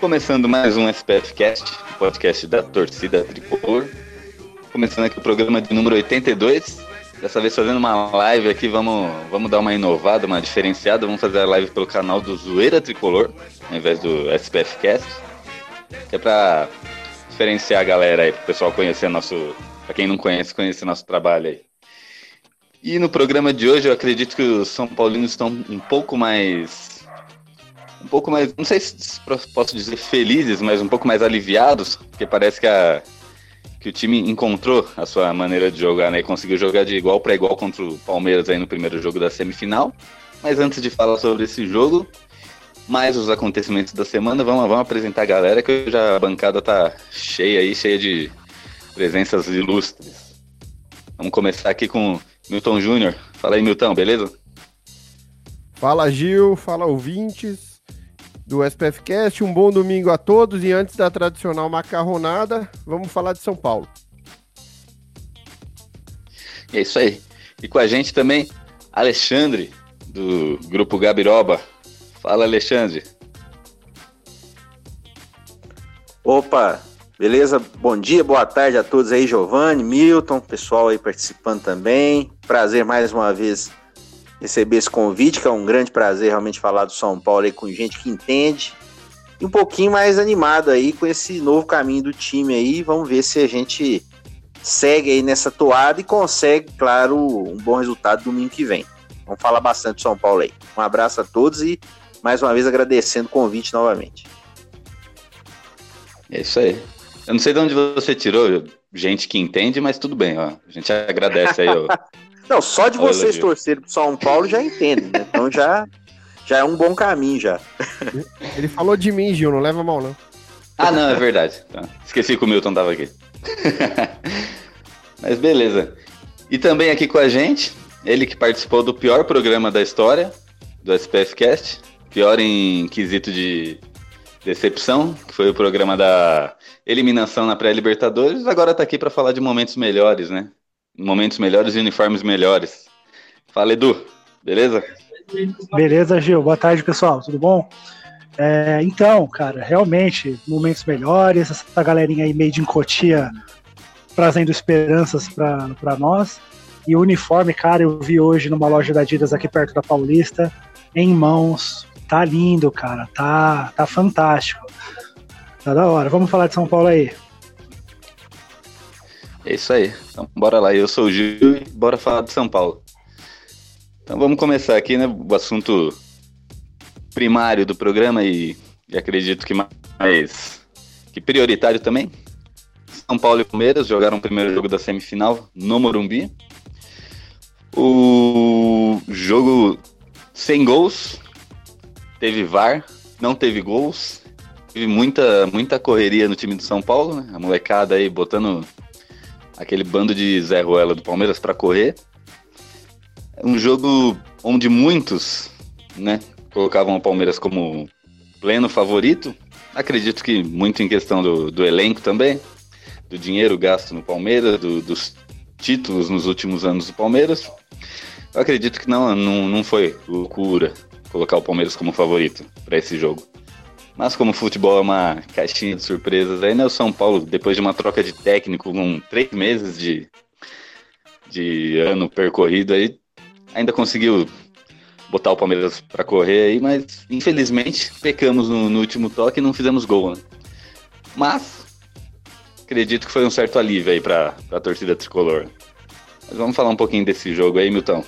Começando mais um SPF Cast, podcast da torcida tricolor. Começando aqui o programa de número 82. Dessa vez fazendo uma live aqui, vamos, vamos dar uma inovada, uma diferenciada. Vamos fazer a live pelo canal do Zoeira Tricolor, ao invés do SPF Cast. Que é pra diferenciar a galera aí, pro pessoal conhecer nosso. Pra quem não conhece, conhecer nosso trabalho aí. E no programa de hoje eu acredito que os São Paulinos estão um pouco mais. Um pouco mais. Não sei se posso dizer felizes, mas um pouco mais aliviados, porque parece que a que o time encontrou a sua maneira de jogar, né? E conseguiu jogar de igual para igual contra o Palmeiras aí no primeiro jogo da semifinal. Mas antes de falar sobre esse jogo, mais os acontecimentos da semana, vamos, vamos apresentar a galera que já a bancada tá cheia aí, cheia de presenças ilustres. Vamos começar aqui com Milton Júnior. Fala aí, Milton, beleza? Fala, Gil. Fala, ouvintes do SPF Cast. Um bom domingo a todos e antes da tradicional macarronada, vamos falar de São Paulo. É isso aí. E com a gente também, Alexandre, do grupo Gabiroba. Fala, Alexandre. Opa, beleza? Bom dia, boa tarde a todos aí, Giovanni, Milton, pessoal aí participando também. Prazer mais uma vez receber esse convite, que é um grande prazer realmente falar do São Paulo aí com gente que entende. E um pouquinho mais animado aí com esse novo caminho do time aí. Vamos ver se a gente segue aí nessa toada e consegue, claro, um bom resultado domingo que vem. Vamos falar bastante do São Paulo aí. Um abraço a todos e mais uma vez agradecendo o convite novamente. É isso aí. Eu não sei de onde você tirou gente que entende, mas tudo bem, ó. A gente agradece aí, ó. Não, só de Olha vocês torcerem pro São Paulo já entendem, né? Então já, já é um bom caminho já. Ele falou de mim, Gil, não leva mal, não. Ah, não, é verdade. Tá. Esqueci que o Milton tava aqui. Mas beleza. E também aqui com a gente, ele que participou do pior programa da história, do SPF Cast, pior em quesito de decepção, que foi o programa da eliminação na pré-Libertadores, agora tá aqui para falar de momentos melhores, né? Momentos melhores e uniformes melhores. Fala, Edu, beleza? Beleza, Gil. Boa tarde, pessoal. Tudo bom? É, então, cara, realmente, momentos melhores, essa galerinha aí meio de encotia trazendo esperanças para nós. E o uniforme, cara, eu vi hoje numa loja da Adidas aqui perto da Paulista, em mãos. Tá lindo, cara. Tá, tá fantástico. Tá da hora. Vamos falar de São Paulo aí. É isso aí. Então, bora lá. Eu sou o Gil e bora falar de São Paulo. Então vamos começar aqui, né? O assunto primário do programa e, e acredito que mais que prioritário também. São Paulo e Palmeiras jogaram o primeiro jogo da semifinal no Morumbi. O jogo sem gols, teve VAR, não teve gols, teve muita, muita correria no time do São Paulo, né? A molecada aí botando aquele bando de Zé Ruela do Palmeiras para correr. Um jogo onde muitos, né, colocavam o Palmeiras como pleno favorito. Acredito que muito em questão do, do elenco também, do dinheiro gasto no Palmeiras, do, dos títulos nos últimos anos do Palmeiras. Eu acredito que não, não, não foi loucura colocar o Palmeiras como favorito para esse jogo. Mas como o futebol é uma caixinha de surpresas, aí né, o São Paulo, depois de uma troca de técnico com três meses de, de ano percorrido aí, ainda conseguiu botar o Palmeiras para correr aí, mas infelizmente pecamos no, no último toque e não fizemos gol. Né? Mas acredito que foi um certo alívio aí para a torcida tricolor. Mas vamos falar um pouquinho desse jogo aí, Milton.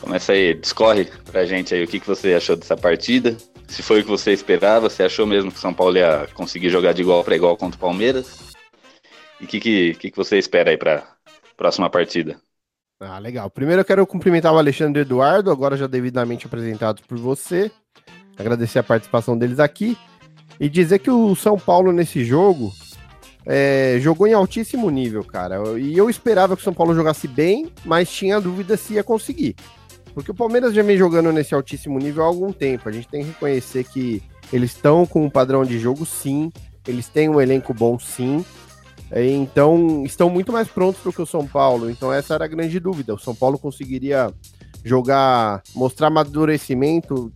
Começa aí, discorre pra gente aí o que, que você achou dessa partida, se foi o que você esperava, você achou mesmo que o São Paulo ia conseguir jogar de igual para igual contra o Palmeiras? E o que, que, que, você espera aí para próxima partida? Ah, legal. Primeiro eu quero cumprimentar o Alexandre Eduardo, agora já devidamente apresentados por você. Agradecer a participação deles aqui. e dizer que o São Paulo nesse jogo é, jogou em altíssimo nível, cara. E eu esperava que o São Paulo jogasse bem, mas tinha dúvida se ia conseguir. Porque o Palmeiras já vem jogando nesse altíssimo nível há algum tempo. A gente tem que reconhecer que eles estão com um padrão de jogo, sim. Eles têm um elenco bom, sim. É, então, estão muito mais prontos do que o São Paulo. Então, essa era a grande dúvida. O São Paulo conseguiria jogar, mostrar amadurecimento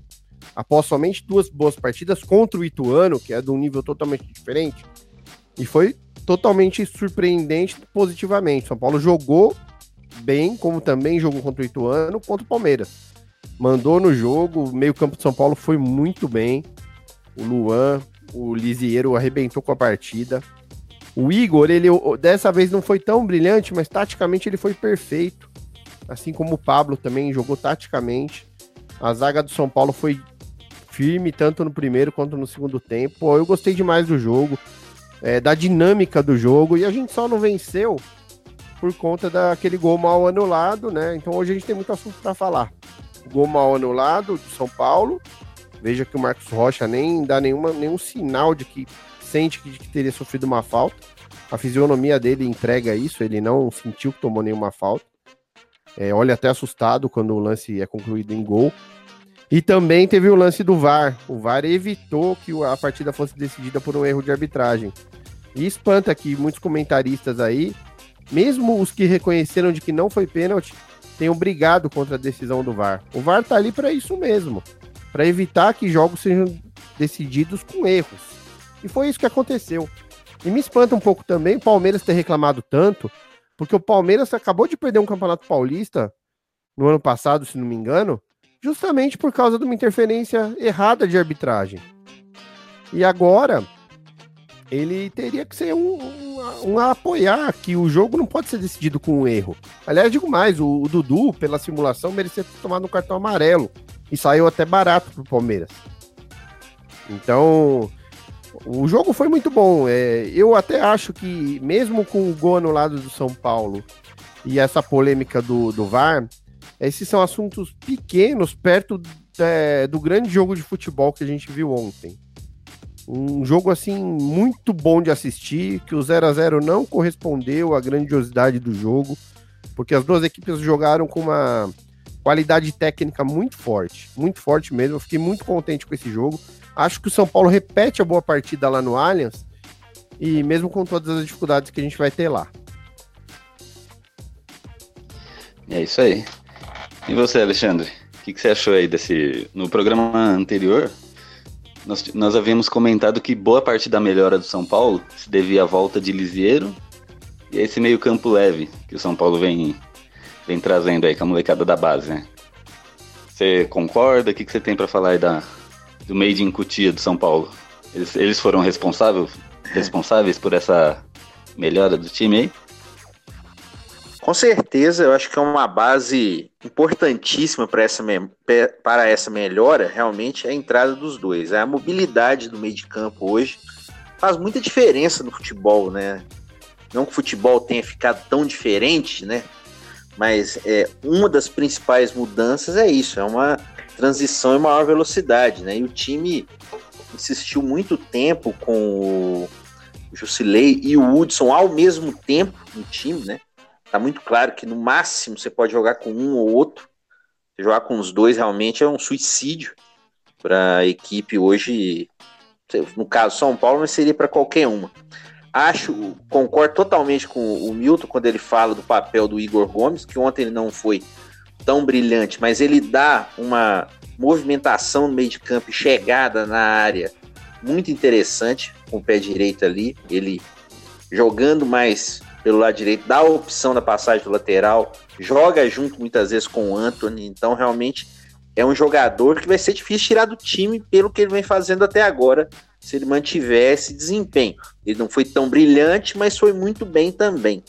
após somente duas boas partidas contra o Ituano, que é de um nível totalmente diferente. E foi totalmente surpreendente positivamente. São Paulo jogou bem, como também jogou contra o Ituano, contra o Palmeiras. Mandou no jogo, o meio-campo de São Paulo foi muito bem. O Luan, o Lisieiro arrebentou com a partida. O Igor, ele dessa vez não foi tão brilhante, mas taticamente ele foi perfeito. Assim como o Pablo também jogou taticamente. A zaga do São Paulo foi firme, tanto no primeiro quanto no segundo tempo. Eu gostei demais do jogo, é, da dinâmica do jogo, e a gente só não venceu por conta daquele gol mal anulado, né? Então hoje a gente tem muito assunto para falar. Gol mal anulado do São Paulo. Veja que o Marcos Rocha nem dá nenhuma, nenhum sinal de que sente que, que teria sofrido uma falta. A fisionomia dele entrega isso, ele não sentiu que tomou nenhuma falta. É, olha até assustado quando o lance é concluído em gol. E também teve o lance do VAR. O VAR evitou que a partida fosse decidida por um erro de arbitragem. E espanta que muitos comentaristas aí mesmo os que reconheceram de que não foi pênalti, tenham brigado contra a decisão do VAR. O VAR tá ali para isso mesmo, para evitar que jogos sejam decididos com erros. E foi isso que aconteceu. E me espanta um pouco também o Palmeiras ter reclamado tanto, porque o Palmeiras acabou de perder um Campeonato Paulista no ano passado, se não me engano, justamente por causa de uma interferência errada de arbitragem. E agora ele teria que ser um, um, a apoiar que o jogo não pode ser decidido com um erro. Aliás, digo mais, o, o Dudu, pela simulação, merecia ter tomado um cartão amarelo e saiu até barato pro Palmeiras. Então, o jogo foi muito bom. É, eu até acho que, mesmo com o gol anulado do São Paulo e essa polêmica do, do VAR, esses são assuntos pequenos perto é, do grande jogo de futebol que a gente viu ontem. Um jogo assim muito bom de assistir, que o 0 a 0 não correspondeu à grandiosidade do jogo, porque as duas equipes jogaram com uma qualidade técnica muito forte, muito forte mesmo. Eu fiquei muito contente com esse jogo. Acho que o São Paulo repete a boa partida lá no Allianz, e mesmo com todas as dificuldades que a gente vai ter lá. É isso aí. E você, Alexandre? O que, que você achou aí desse. No programa anterior, nós, nós havíamos comentado que boa parte da melhora do São Paulo se devia à volta de Lisieiro e a esse meio campo leve que o São Paulo vem, vem trazendo aí com a molecada da base, né? Você concorda? O que, que você tem para falar aí da, do Made in Cutia do São Paulo? Eles, eles foram responsáveis, responsáveis por essa melhora do time aí? Com certeza, eu acho que é uma base importantíssima para essa, para essa melhora, realmente, é a entrada dos dois. A mobilidade do meio de campo hoje faz muita diferença no futebol, né? Não que o futebol tenha ficado tão diferente, né? Mas é, uma das principais mudanças é isso, é uma transição em maior velocidade, né? E o time insistiu muito tempo com o Jusilei e o Hudson ao mesmo tempo no time, né? Tá muito claro que no máximo você pode jogar com um ou outro. Jogar com os dois realmente é um suicídio para a equipe hoje. No caso São Paulo, mas seria para qualquer uma. Acho, concordo totalmente com o Milton quando ele fala do papel do Igor Gomes, que ontem ele não foi tão brilhante, mas ele dá uma movimentação no meio de campo e chegada na área muito interessante com o pé direito ali. Ele jogando mais pelo lado direito, dá a opção da passagem do lateral, joga junto muitas vezes com o Anthony, então realmente é um jogador que vai ser difícil tirar do time pelo que ele vem fazendo até agora, se ele mantiver esse desempenho. Ele não foi tão brilhante, mas foi muito bem também.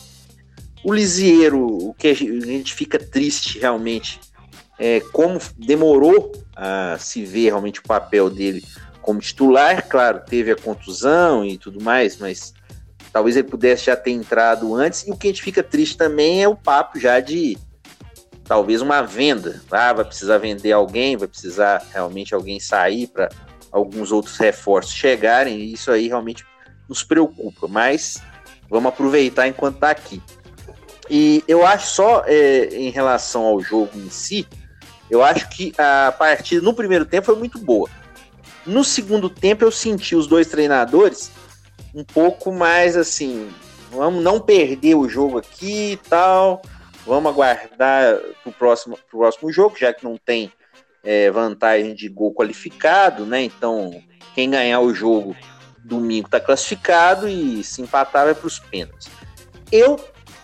O Lisieiro, o que a gente fica triste realmente é como demorou a se ver realmente o papel dele como titular, claro, teve a contusão e tudo mais, mas Talvez ele pudesse já ter entrado antes. E o que a gente fica triste também é o papo já de talvez uma venda. Ah, vai precisar vender alguém, vai precisar realmente alguém sair para alguns outros reforços chegarem, e isso aí realmente nos preocupa, mas vamos aproveitar enquanto está aqui. E eu acho só é, em relação ao jogo em si, eu acho que a partida no primeiro tempo foi muito boa. No segundo tempo eu senti os dois treinadores um pouco mais assim, vamos não perder o jogo aqui e tal, vamos aguardar pro próximo, pro próximo jogo, já que não tem é, vantagem de gol qualificado, né? Então, quem ganhar o jogo domingo está classificado e se empatar vai para os pênaltis. Eu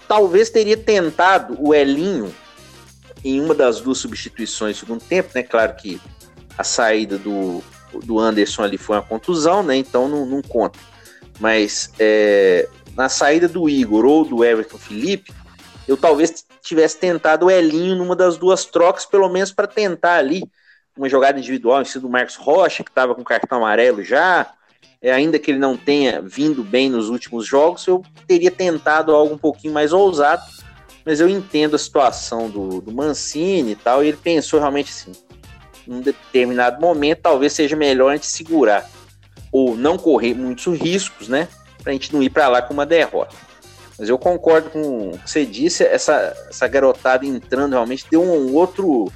talvez teria tentado o Elinho em uma das duas substituições no segundo tempo, né? Claro que a saída do, do Anderson ali foi uma contusão, né? Então não, não conta. Mas é, na saída do Igor ou do Everton Felipe, eu talvez tivesse tentado o Elinho numa das duas trocas, pelo menos para tentar ali uma jogada individual em cima do Marcos Rocha, que estava com cartão amarelo já. É, ainda que ele não tenha vindo bem nos últimos jogos, eu teria tentado algo um pouquinho mais ousado, mas eu entendo a situação do, do Mancini e tal, e ele pensou realmente assim, em um determinado momento, talvez seja melhor a gente segurar, ou não correr muitos riscos, né, para a gente não ir para lá com uma derrota. Mas eu concordo com o que você disse, essa, essa garotada entrando realmente deu um outro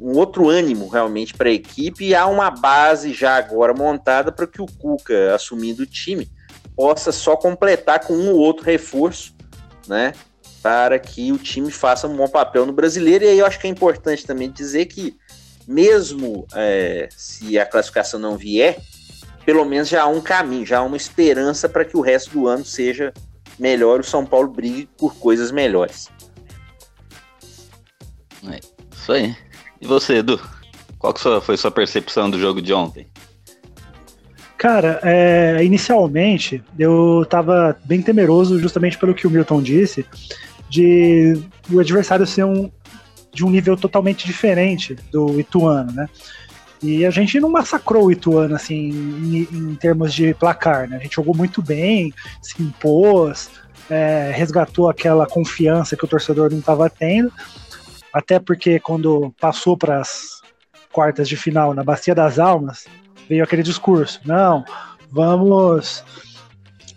um outro ânimo realmente para a equipe e há uma base já agora montada para que o Cuca, assumindo o time, possa só completar com um ou outro reforço, né? Para que o time faça um bom papel no brasileiro. E aí eu acho que é importante também dizer que, mesmo é, se a classificação não vier, pelo menos já há um caminho, já há uma esperança para que o resto do ano seja melhor, o São Paulo brigue por coisas melhores. É, isso aí. E você, Edu? Qual que foi sua percepção do jogo de ontem? Cara, é, inicialmente eu estava bem temeroso, justamente pelo que o Milton disse, de o adversário ser um, de um nível totalmente diferente do Ituano, né? E a gente não massacrou o Ituano, assim, em, em termos de placar, né? A gente jogou muito bem, se impôs, é, resgatou aquela confiança que o torcedor não estava tendo. Até porque quando passou para as quartas de final na Bacia das Almas, veio aquele discurso: não, vamos.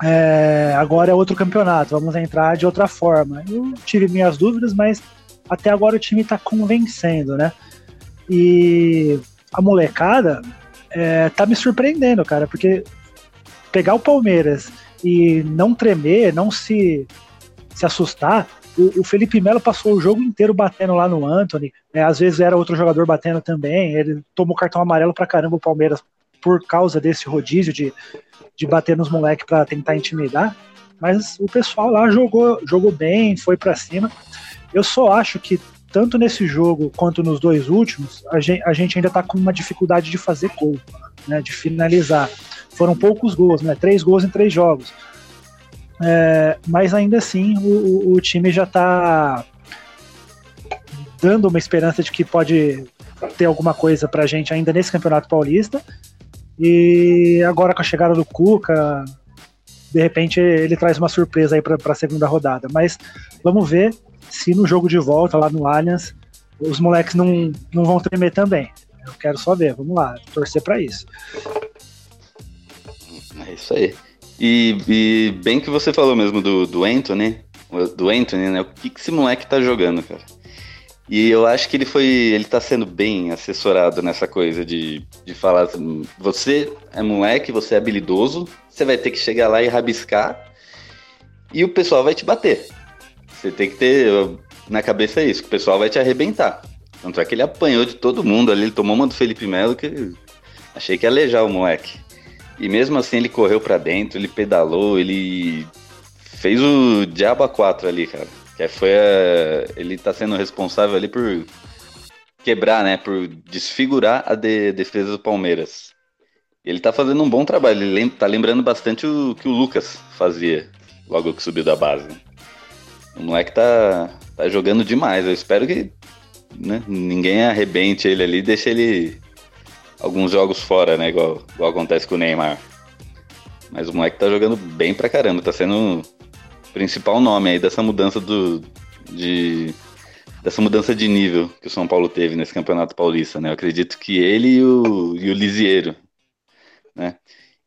É, agora é outro campeonato, vamos entrar de outra forma. Eu tive minhas dúvidas, mas até agora o time está convencendo, né? E a molecada é, tá me surpreendendo, cara, porque pegar o Palmeiras e não tremer, não se, se assustar, o, o Felipe Melo passou o jogo inteiro batendo lá no Anthony. Né? Às vezes era outro jogador batendo também. Ele tomou cartão amarelo pra caramba o Palmeiras por causa desse rodízio de, de bater nos moleques para tentar intimidar. Mas o pessoal lá jogou, jogou bem, foi para cima. Eu só acho que tanto nesse jogo quanto nos dois últimos, a gente, a gente ainda está com uma dificuldade de fazer gol, né, de finalizar. Foram poucos gols, né, três gols em três jogos. É, mas ainda assim, o, o time já está dando uma esperança de que pode ter alguma coisa pra gente ainda nesse Campeonato Paulista. E agora com a chegada do Cuca, de repente ele traz uma surpresa aí para a segunda rodada. Mas vamos ver se no jogo de volta lá no Allianz os moleques não, não vão tremer também. Eu quero só ver, vamos lá, torcer para isso. É isso aí. E, e, bem que você falou mesmo do, do Anthony, do Anthony, né? O que, que esse moleque tá jogando, cara? E eu acho que ele foi. Ele tá sendo bem assessorado nessa coisa de, de falar assim, você é moleque, você é habilidoso, você vai ter que chegar lá e rabiscar e o pessoal vai te bater. Você tem que ter na cabeça isso, que o pessoal vai te arrebentar. Tanto é que ele apanhou de todo mundo ali, ele tomou uma do Felipe Melo que achei que ia alejar o moleque. E mesmo assim ele correu para dentro, ele pedalou, ele fez o Diabo 4 ali, cara. Que foi a... ele tá sendo responsável ali por quebrar, né, por desfigurar a de... defesa do Palmeiras. Ele tá fazendo um bom trabalho, ele tá lembrando bastante o que o Lucas fazia logo que subiu da base. O moleque tá, tá jogando demais, eu espero que né, ninguém arrebente ele ali, deixe ele alguns jogos fora, né? Igual, igual acontece com o Neymar. Mas o moleque tá jogando bem pra caramba, tá sendo o principal nome aí dessa mudança do. de. dessa mudança de nível que o São Paulo teve nesse campeonato paulista, né? Eu acredito que ele e o, e o Lisieiro né?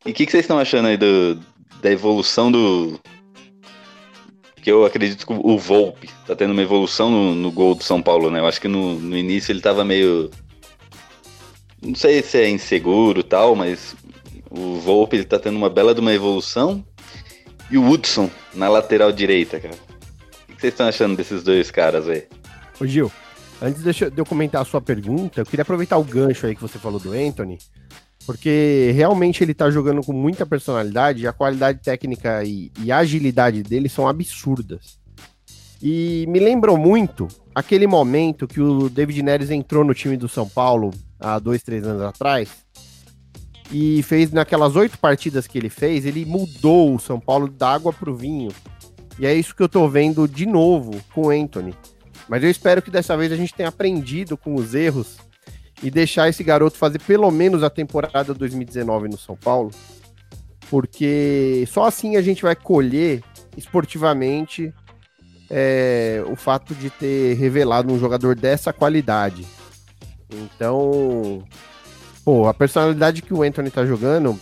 E o que, que vocês estão achando aí do, da evolução do. Que eu acredito que o Volpe tá tendo uma evolução no, no gol do São Paulo, né? Eu acho que no, no início ele tava meio. Não sei se é inseguro tal, mas o Volpe ele tá tendo uma bela de uma evolução. E o Hudson na lateral direita, cara. O que vocês estão achando desses dois caras aí? Ô Gil, antes de eu comentar a sua pergunta, eu queria aproveitar o gancho aí que você falou do Anthony, porque realmente ele tá jogando com muita personalidade a qualidade técnica e, e agilidade dele são absurdas. E me lembrou muito aquele momento que o David Neres entrou no time do São Paulo há dois, três anos atrás e fez naquelas oito partidas que ele fez, ele mudou o São Paulo da água para o vinho. E é isso que eu tô vendo de novo com o Anthony. Mas eu espero que dessa vez a gente tenha aprendido com os erros e deixar esse garoto fazer pelo menos a temporada 2019 no São Paulo, porque só assim a gente vai colher esportivamente é, o fato de ter revelado um jogador dessa qualidade. Então, pô, a personalidade que o Anthony tá jogando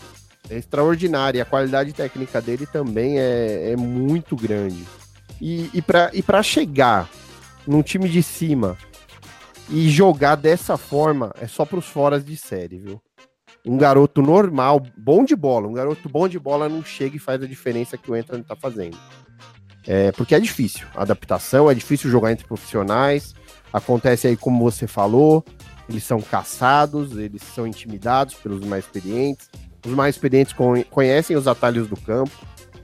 é extraordinária. A qualidade técnica dele também é, é muito grande. E, e para chegar num time de cima e jogar dessa forma é só para os foras de série, viu? Um garoto normal, bom de bola, um garoto bom de bola não chega e faz a diferença que o Anthony tá fazendo. É, porque é difícil, a adaptação, é difícil jogar entre profissionais. Acontece aí, como você falou, eles são caçados, eles são intimidados pelos mais experientes. Os mais experientes conhecem os atalhos do campo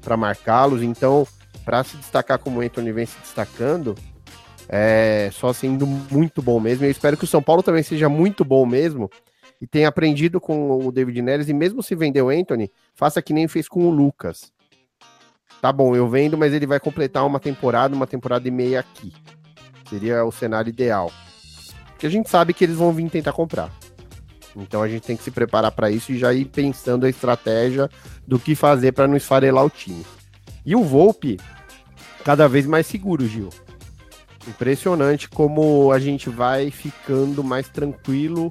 para marcá-los, então, para se destacar como o Anthony vem se destacando, é só sendo muito bom mesmo. Eu espero que o São Paulo também seja muito bom mesmo e tenha aprendido com o David Neres. E mesmo se vender o Anthony, faça que nem fez com o Lucas. Tá bom, eu vendo, mas ele vai completar uma temporada, uma temporada e meia aqui. Seria o cenário ideal. Porque a gente sabe que eles vão vir tentar comprar. Então a gente tem que se preparar para isso e já ir pensando a estratégia do que fazer para não esfarelar o time. E o Volpe, cada vez mais seguro, Gil. Impressionante como a gente vai ficando mais tranquilo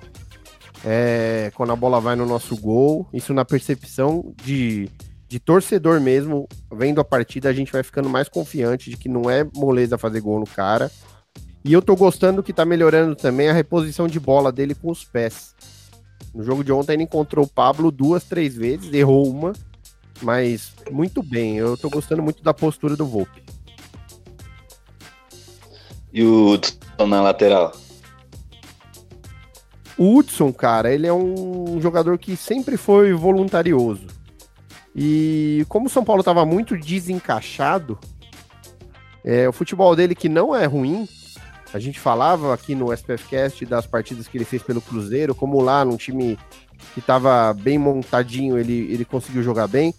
é, quando a bola vai no nosso gol. Isso na percepção de, de torcedor mesmo, vendo a partida, a gente vai ficando mais confiante de que não é moleza fazer gol no cara. E eu tô gostando que tá melhorando também a reposição de bola dele com os pés. No jogo de ontem ele encontrou o Pablo duas, três vezes, errou uma, mas muito bem. Eu tô gostando muito da postura do Volpe. E o Hudson na lateral? O Hudson, cara, ele é um jogador que sempre foi voluntarioso. E como o São Paulo estava muito desencaixado, é, o futebol dele, que não é ruim, a gente falava aqui no SPFcast das partidas que ele fez pelo Cruzeiro, como lá num time que estava bem montadinho, ele, ele conseguiu jogar bem.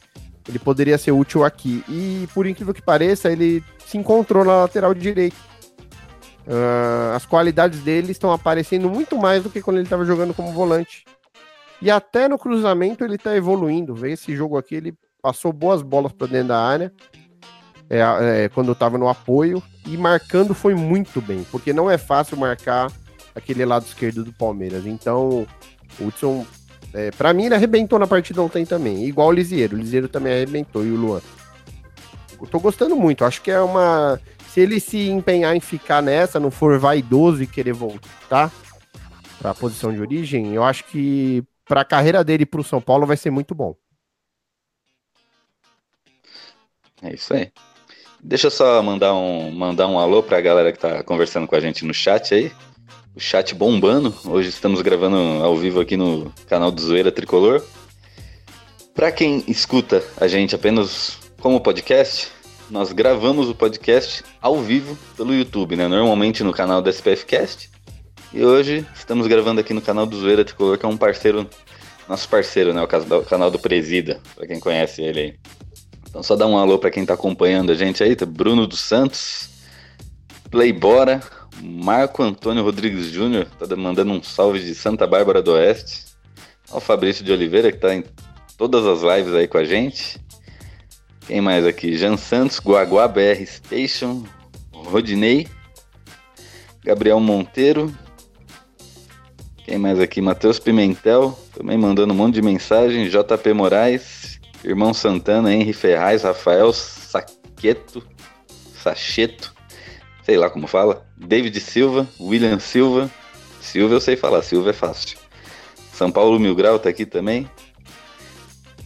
Ele poderia ser útil aqui. E por incrível que pareça, ele se encontrou na lateral direita. Uh, as qualidades dele estão aparecendo muito mais do que quando ele estava jogando como volante. E até no cruzamento ele está evoluindo. Vê esse jogo aqui, ele passou boas bolas para dentro da área. É, é, quando estava no apoio e marcando foi muito bem, porque não é fácil marcar aquele lado esquerdo do Palmeiras. Então, o Hudson, é, para mim, ele arrebentou na partida ontem também, igual o Lisieiro. O Lisieiro também arrebentou e o Luan. Eu tô gostando muito, acho que é uma se ele se empenhar em ficar nessa, não for vaidoso e querer voltar para a posição de origem, eu acho que para a carreira dele para o São Paulo vai ser muito bom. É isso aí. Deixa eu só mandar um, mandar um alô para a galera que está conversando com a gente no chat aí. O chat bombando. Hoje estamos gravando ao vivo aqui no canal do Zoeira Tricolor. Para quem escuta a gente apenas como podcast, nós gravamos o podcast ao vivo pelo YouTube, né? Normalmente no canal do SPFcast. E hoje estamos gravando aqui no canal do Zoeira Tricolor, que é um parceiro, nosso parceiro, né? O canal do Presida, para quem conhece ele aí. Então só dá um alô para quem tá acompanhando a gente aí, tá? Bruno dos Santos, Playbora, Marco Antônio Rodrigues Júnior, tá mandando um salve de Santa Bárbara do Oeste. O Fabrício de Oliveira, que tá em todas as lives aí com a gente. Quem mais aqui? Jan Santos, Guaguá BR Station, Rodinei, Gabriel Monteiro. Quem mais aqui? Matheus Pimentel, também mandando um monte de mensagem. JP Moraes, Irmão Santana, Henry Ferraz, Rafael Saqueto, Sacheto, sei lá como fala. David Silva, William Silva. Silva eu sei falar, Silva é fácil. São Paulo Mil Grau tá aqui também.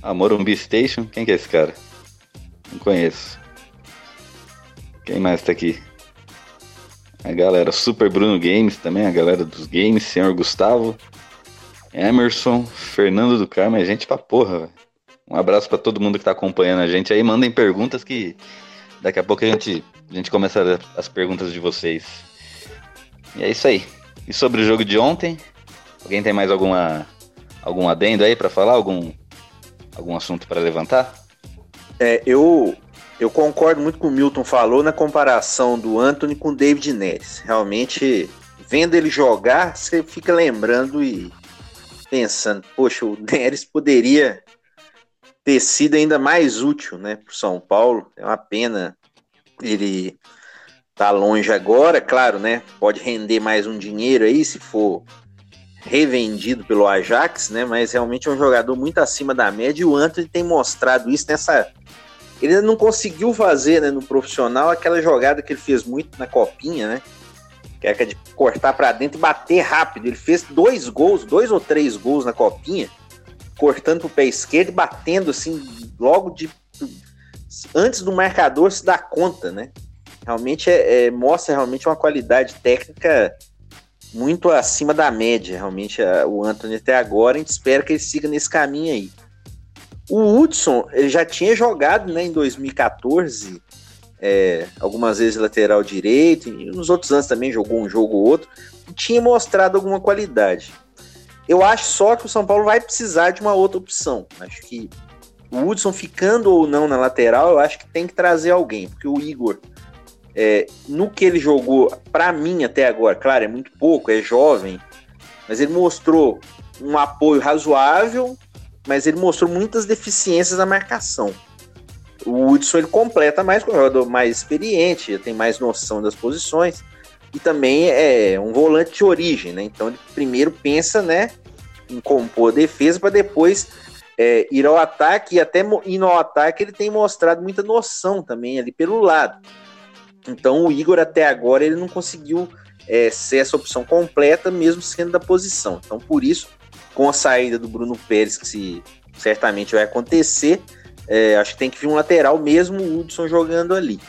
Amorumbi Station, quem que é esse cara? Não conheço. Quem mais tá aqui? A galera Super Bruno Games também, a galera dos games, Senhor Gustavo, Emerson, Fernando do Carmo, é gente pra porra. Um abraço para todo mundo que tá acompanhando a gente aí. Mandem perguntas que daqui a pouco a gente, a gente começa as perguntas de vocês. E é isso aí. E sobre o jogo de ontem? Alguém tem mais alguma algum adendo aí para falar? Algum algum assunto para levantar? É, eu eu concordo muito com o Milton falou na comparação do Anthony com o David Neres. Realmente, vendo ele jogar, você fica lembrando e pensando, poxa, o Neres poderia ter sido ainda mais útil, né, para o São Paulo. É uma pena ele tá longe agora, claro, né? Pode render mais um dinheiro aí se for revendido pelo Ajax, né? Mas realmente é um jogador muito acima da média e o Anthony tem mostrado isso nessa. Ele não conseguiu fazer né, no profissional aquela jogada que ele fez muito na copinha, né? Que é de cortar para dentro e bater rápido. Ele fez dois gols, dois ou três gols na copinha, cortando pro pé esquerdo e batendo assim, logo de. Antes do marcador se dar conta, né? Realmente é, é mostra realmente uma qualidade técnica muito acima da média, realmente, a, o Anthony até agora. A gente espera que ele siga nesse caminho aí. O Hudson ele já tinha jogado né, em 2014, é, algumas vezes lateral direito, e nos outros anos também jogou um jogo ou outro, e tinha mostrado alguma qualidade. Eu acho só que o São Paulo vai precisar de uma outra opção. Acho que o Hudson ficando ou não na lateral, eu acho que tem que trazer alguém, porque o Igor é, no que ele jogou, para mim até agora, claro, é muito pouco, é jovem, mas ele mostrou um apoio razoável, mas ele mostrou muitas deficiências na marcação. O Hudson ele completa mais com um jogador mais experiente, tem mais noção das posições e também é um volante de origem, né? Então ele primeiro pensa, né, em compor a defesa para depois é, ir ao ataque e até indo ao ataque ele tem mostrado muita noção também ali pelo lado. Então o Igor até agora ele não conseguiu é, ser essa opção completa, mesmo sendo da posição. Então por isso, com a saída do Bruno Pérez, que se, certamente vai acontecer, é, acho que tem que vir um lateral mesmo o Hudson jogando ali.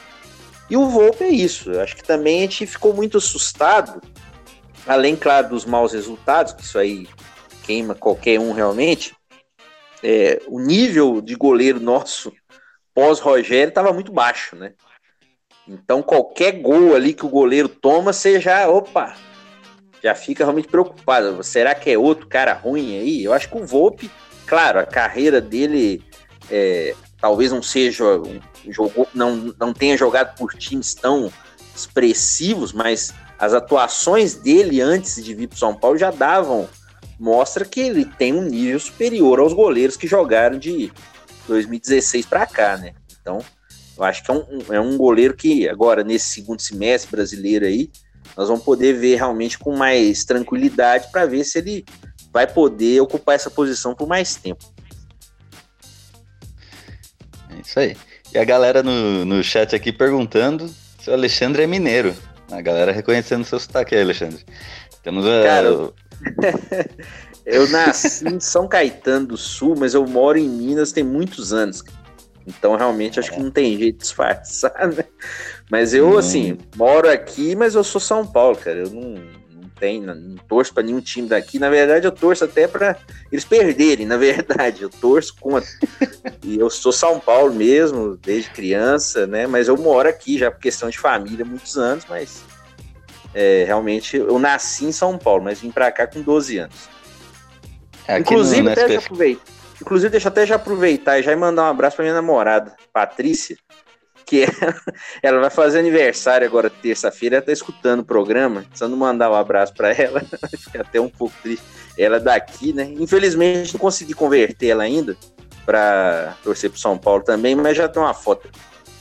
E o Volpe é isso. Eu acho que também a gente ficou muito assustado, além, claro, dos maus resultados, que isso aí queima qualquer um realmente. É, o nível de goleiro nosso pós-Rogério estava muito baixo, né? Então, qualquer gol ali que o goleiro toma, você já, opa, já fica realmente preocupado. Será que é outro cara ruim aí? Eu acho que o Volpe, claro, a carreira dele é, talvez não seja, um, jogou, não, não tenha jogado por times tão expressivos, mas as atuações dele antes de vir para São Paulo já davam, mostra que ele tem um nível superior aos goleiros que jogaram de 2016 para cá, né? Então, eu acho que é um, é um goleiro que agora, nesse segundo semestre brasileiro aí, nós vamos poder ver realmente com mais tranquilidade para ver se ele vai poder ocupar essa posição por mais tempo. É isso aí. E a galera no, no chat aqui perguntando se o Alexandre é mineiro. A galera reconhecendo seu sotaque aí, Alexandre. Temos a. Cara, eu nasci em São Caetano do Sul, mas eu moro em Minas tem muitos anos. Então, realmente, acho que não tem jeito de disfarçar, né? Mas eu, hum. assim, moro aqui, mas eu sou São Paulo, cara. Eu não, não tenho, não torço para nenhum time daqui. Na verdade, eu torço até para eles perderem, na verdade. Eu torço contra. e eu sou São Paulo mesmo, desde criança, né? Mas eu moro aqui já por questão de família há muitos anos, mas é, realmente eu nasci em São Paulo, mas vim para cá com 12 anos. Aqui Inclusive, no, até já aproveito Inclusive, deixa eu até já aproveitar e já mandar um abraço para minha namorada, Patrícia, que ela, ela vai fazer aniversário agora terça-feira, ela tá escutando o programa, precisando mandar um abraço para ela, fica até um pouco triste. Ela é daqui, né? Infelizmente não consegui converter ela ainda para torcer pro São Paulo também, mas já tem uma foto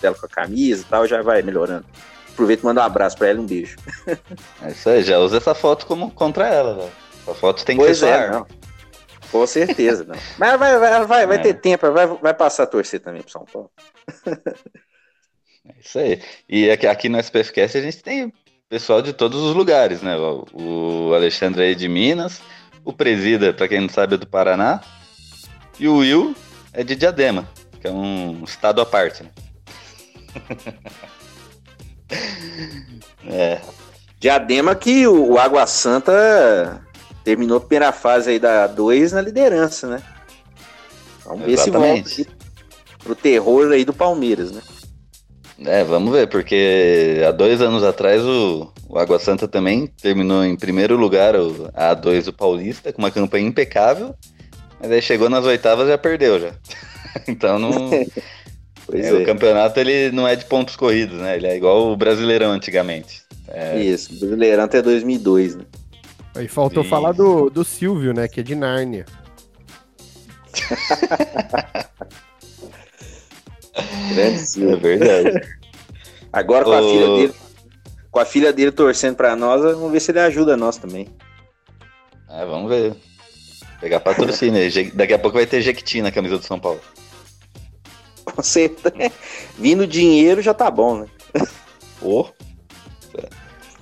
dela com a camisa e tal, já vai melhorando. Aproveito e mando um abraço para ela e um beijo. É isso aí, já usa essa foto como contra ela, velho. A foto tem que Pois ser é. Com certeza, não. Mas vai, vai, vai, vai É. ter tempo, vai, vai passar a torcer também pro São Paulo. É Isso aí. E aqui, aqui no SPFcast a gente tem pessoal de todos os lugares, né? O, Alexandre aí de Minas, o Presida, pra quem não sabe, é do Paraná, e o Will é de Diadema, que é um estado à parte, né? é, Diadema que o Água Santa terminou a primeira fase aí da 2 na liderança, né? Vamos ver se volta Exatamente. pro terror aí do Palmeiras, né? é, vamos ver, porque há dois anos atrás o, o Água Santa também terminou em primeiro lugar o, a A2 do Paulista, com uma campanha impecável, mas aí chegou nas oitavas e já perdeu já. então não. É, é. O campeonato ele não é de pontos corridos, né? Ele é igual o Brasileirão antigamente. É, Isso, Brasileirão até 2002, né? Aí faltou Isso. falar do, do Silvio, né? Que é de Nárnia. Grande é Silvio. verdade. Agora com a Ô. filha dele, com a filha dele torcendo pra nós, vamos ver se ele ajuda nós também. É, vamos ver. Pegar patrocínio. aí. Je- Daqui a pouco vai ter Jequiti na camisa do São Paulo. Com certeza. Vindo dinheiro já tá bom, né? Ô, isso é-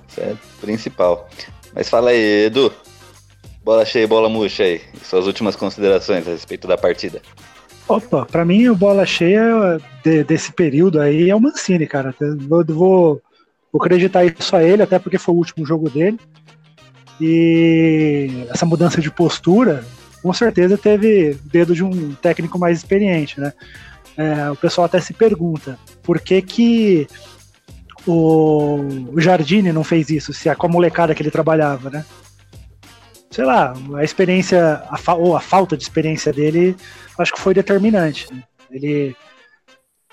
Isso é principal. Mas fala aí, Edu. Bola cheia, bola murcha aí. Suas últimas considerações a respeito da partida. Opa, pra mim o bola cheia de- desse período aí é o Mancini, cara. Vou, vou acreditar isso a ele, até porque foi o último jogo dele. E essa mudança de postura, com certeza teve dedo de um técnico mais experiente, né? É, o pessoal até se pergunta por que que o, o Jardine não fez isso, se é com a molecada que ele trabalhava, né? Sei lá, a experiência, a fa- ou a falta de experiência dele acho que foi determinante. né? Ele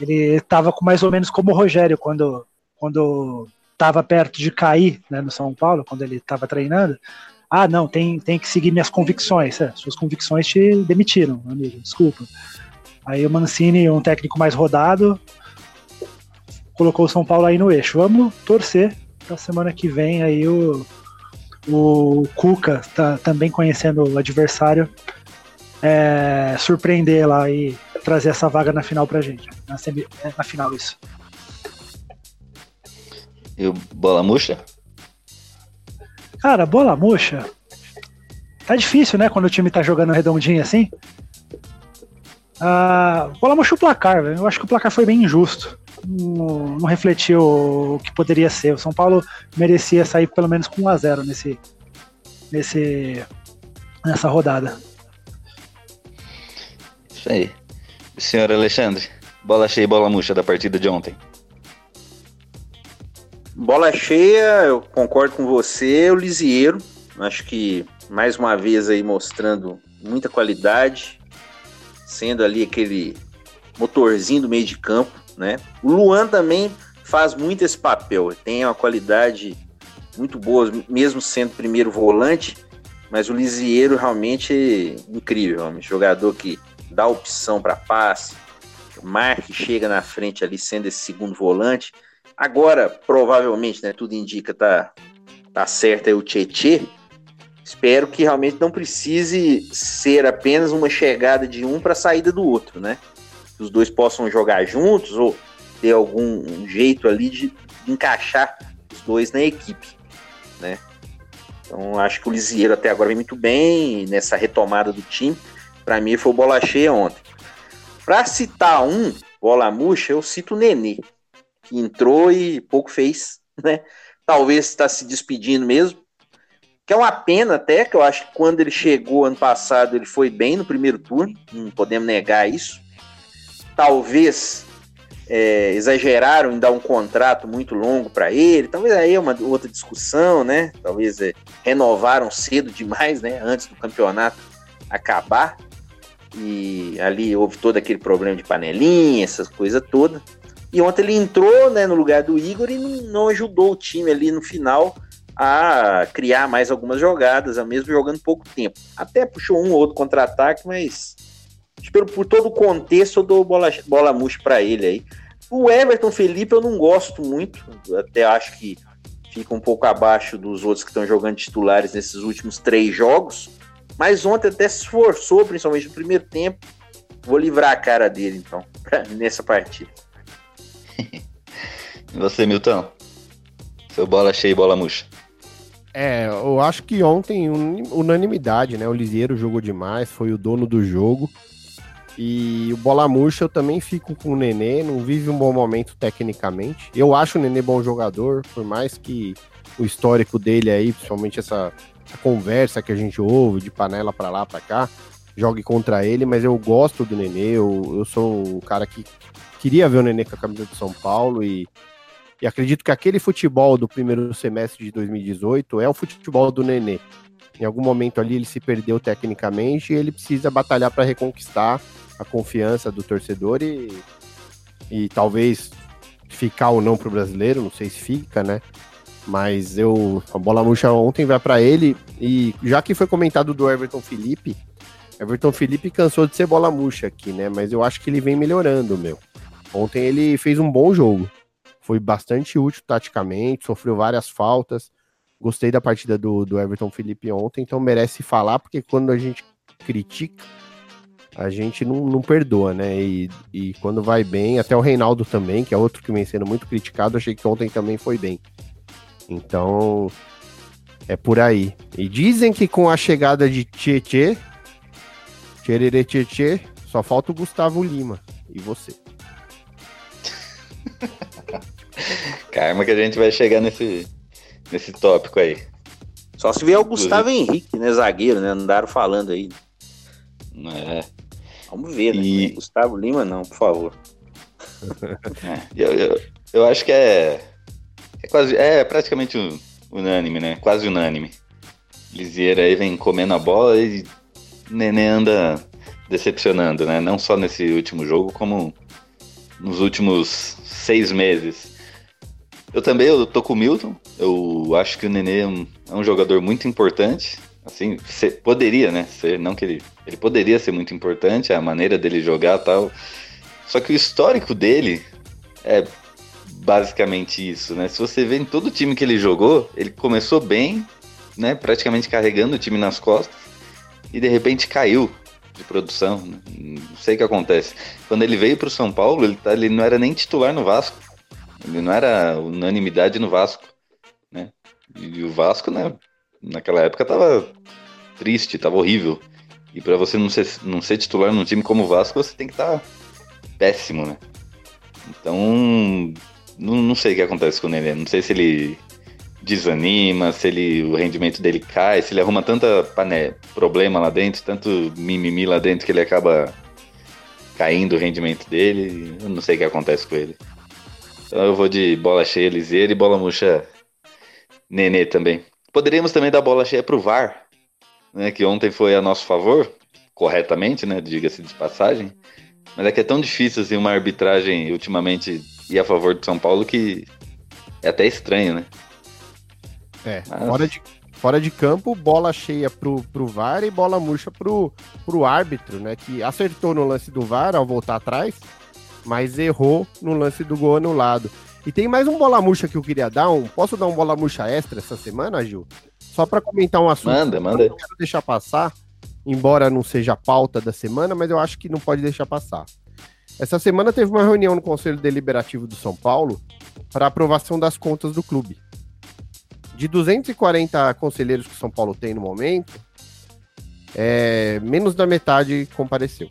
ele estava com mais ou menos como o Rogério quando quando estava perto de cair né, no São Paulo, quando ele estava treinando. Ah, não, tem, tem que seguir minhas convicções. É, suas convicções te demitiram, amigo, desculpa. Aí o Mancini, um técnico mais rodado, colocou o São Paulo aí no eixo. Vamos torcer para semana que vem aí o, o Cuca, tá, também conhecendo o adversário, é, surpreender lá e trazer essa vaga na final pra gente. Na, semi- é, na final, isso. E o bola murcha? Cara, bola murcha. Tá difícil, né? Quando o time tá jogando redondinho assim. Ah, bola murcha o placar, velho. Eu acho que o placar foi bem injusto. Não, não refletiu o que poderia ser. O São Paulo merecia sair pelo menos com 1x0 nesse, nesse, nessa rodada. Isso aí. Senhor Alexandre, bola cheia e bola murcha da partida de ontem. Bola cheia, eu concordo com você, o Lisieiro. Acho que mais uma vez aí mostrando muita qualidade, sendo ali aquele motorzinho do meio de campo, né? O Luan também faz muito esse papel, tem uma qualidade muito boa, mesmo sendo primeiro volante, mas o Lisieiro realmente é incrível, homem. jogador que dá opção para passe, marca e chega na frente ali sendo esse segundo volante. Agora, provavelmente, né, tudo indica tá tá certo aí o Tietê. Espero que realmente não precise ser apenas uma chegada de um para a saída do outro, né? Que os dois possam jogar juntos ou ter algum um jeito ali de, de encaixar os dois na equipe, né? Então, acho que o Lisieiro até agora vem muito bem nessa retomada do time. Para mim, foi bola cheia ontem. Para citar um, bola murcha, eu cito o Nenê, que entrou e pouco fez, né? Talvez está se despedindo mesmo. Que é uma pena até, que eu acho que quando ele chegou ano passado, ele foi bem no primeiro turno, não podemos negar isso. Talvez é, exageraram em dar um contrato muito longo para ele, talvez aí é uma outra discussão, né? Talvez é, renovaram cedo demais, né? Antes do campeonato acabar. E ali houve todo aquele problema de panelinha, essas coisas todas. E ontem ele entrou né, no lugar do Igor e não, não ajudou o time ali no final a criar mais algumas jogadas, mesmo jogando pouco tempo. Até puxou um ou outro contra-ataque, mas pelo, por todo o contexto eu dou bola, bola murcha para ele aí. O Everton Felipe eu não gosto muito, até acho que fica um pouco abaixo dos outros que estão jogando titulares nesses últimos três jogos. Mas ontem até se esforçou, principalmente no primeiro tempo. Vou livrar a cara dele, então, nessa partida. e você, Milton? Seu bola cheia e bola murcha. É, eu acho que ontem unanimidade, né? O Lisieiro jogou demais, foi o dono do jogo. E o Bola Murcha eu também fico com o Nenê, não vive um bom momento tecnicamente. Eu acho o Nenê bom jogador, por mais que o histórico dele aí, principalmente essa, essa conversa que a gente ouve de panela para lá, para cá, jogue contra ele, mas eu gosto do Nenê, eu, eu sou o cara que queria ver o Nenê com a camisa de São Paulo e, e acredito que aquele futebol do primeiro semestre de 2018 é o futebol do Nenê. Em algum momento ali ele se perdeu tecnicamente e ele precisa batalhar para reconquistar a confiança do torcedor e, e talvez ficar ou não pro brasileiro, não sei se fica, né? Mas eu a bola murcha ontem vai para ele e já que foi comentado do Everton Felipe, Everton Felipe cansou de ser bola murcha aqui, né? Mas eu acho que ele vem melhorando, meu. Ontem ele fez um bom jogo. Foi bastante útil taticamente, sofreu várias faltas. Gostei da partida do, do Everton Felipe ontem, então merece falar, porque quando a gente critica, a gente não, não perdoa, né? E, e, quando vai bem, até o Reinaldo também, que é outro que vem sendo muito criticado, achei que ontem também foi bem. Então, é por aí. E dizem que com a chegada de Tietê, Tchererê Tietê, só falta o Gustavo Lima. E você? Karma que a gente vai chegar nesse, nesse tópico aí. Só se vier o Gustavo Henrique, né? Zagueiro, né? Andaram falando aí. É. Vamos ver, né? E... Gustavo Lima, não, por favor. é, eu, eu, eu, acho que é, é quase. É praticamente unânime, né? Quase unânime. Lisieira aí vem comendo a bola e Nenê anda decepcionando, né? Não só nesse último jogo, como nos últimos seis meses. Eu também eu tô com o Milton. Eu acho que o Nenê é um, é um jogador muito importante. Assim, poderia, né? Ser, não que ele, ele poderia ser muito importante, a maneira dele jogar tal. Só que o histórico dele é basicamente isso, né? Se você vê em todo o time que ele jogou, ele começou bem, né? Praticamente carregando o time nas costas e de repente caiu de produção. Né? Não sei o que acontece. Quando ele veio para o São Paulo, ele, tá, ele não era nem titular no Vasco. Ele não era unanimidade no Vasco, né? E o Vasco, né? Naquela época tava triste, tava horrível. E para você não ser, não ser titular num time como o Vasco, você tem que estar tá péssimo, né? Então, não, não sei o que acontece com ele. Não sei se ele desanima, se ele, o rendimento dele cai, se ele arruma tanta pané, problema lá dentro, tanto mimimi lá dentro que ele acaba caindo o rendimento dele. Eu não sei o que acontece com ele. Então eu vou de bola cheia Liseira e bola murcha Nenê também. Poderíamos também dar bola cheia pro VAR, né, que ontem foi a nosso favor, corretamente, né, diga-se de passagem. Mas é que é tão difícil assim, uma arbitragem ultimamente ir a favor do São Paulo que é até estranho, né? É, Mas... fora, de, fora de campo, bola cheia pro, pro VAR e bola murcha pro, pro árbitro, né? Que acertou no lance do VAR ao voltar atrás, mas errou no lance do gol anulado. E tem mais um bola murcha que eu queria dar. Um, posso dar um bola murcha extra essa semana, Gil? Só para comentar um assunto. Manda, manda. Eu não quero deixar passar, embora não seja a pauta da semana, mas eu acho que não pode deixar passar. Essa semana teve uma reunião no Conselho Deliberativo do São Paulo para aprovação das contas do clube. De 240 conselheiros que o São Paulo tem no momento, é, menos da metade compareceu.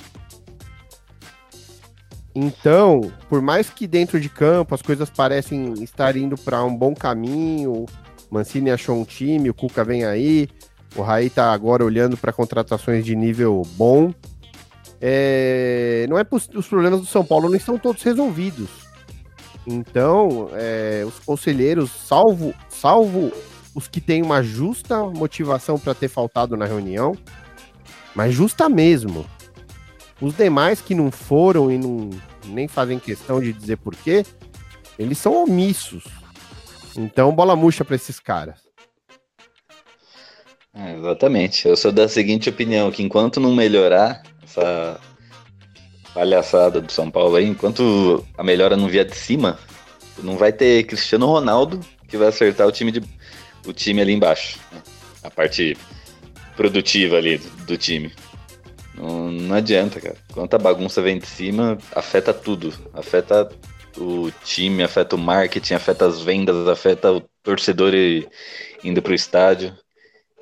Então, por mais que dentro de campo as coisas parecem estar indo para um bom caminho, Mancini achou um time, o Cuca vem aí, o Raí tá agora olhando para contratações de nível bom. É, não é os problemas do São Paulo não estão todos resolvidos. Então, é, os conselheiros, salvo, salvo os que têm uma justa motivação para ter faltado na reunião, mas justa mesmo. Os demais que não foram e não, nem fazem questão de dizer porquê, eles são omissos. Então, bola murcha para esses caras. É, exatamente. Eu sou da seguinte opinião, que enquanto não melhorar essa palhaçada do São Paulo aí, enquanto a melhora não vier de cima, não vai ter Cristiano Ronaldo que vai acertar o time, de, o time ali embaixo. Né? A parte produtiva ali do, do time. Não, não adianta, cara. Quanta bagunça vem de cima, afeta tudo. Afeta o time, afeta o marketing, afeta as vendas, afeta o torcedor indo pro estádio.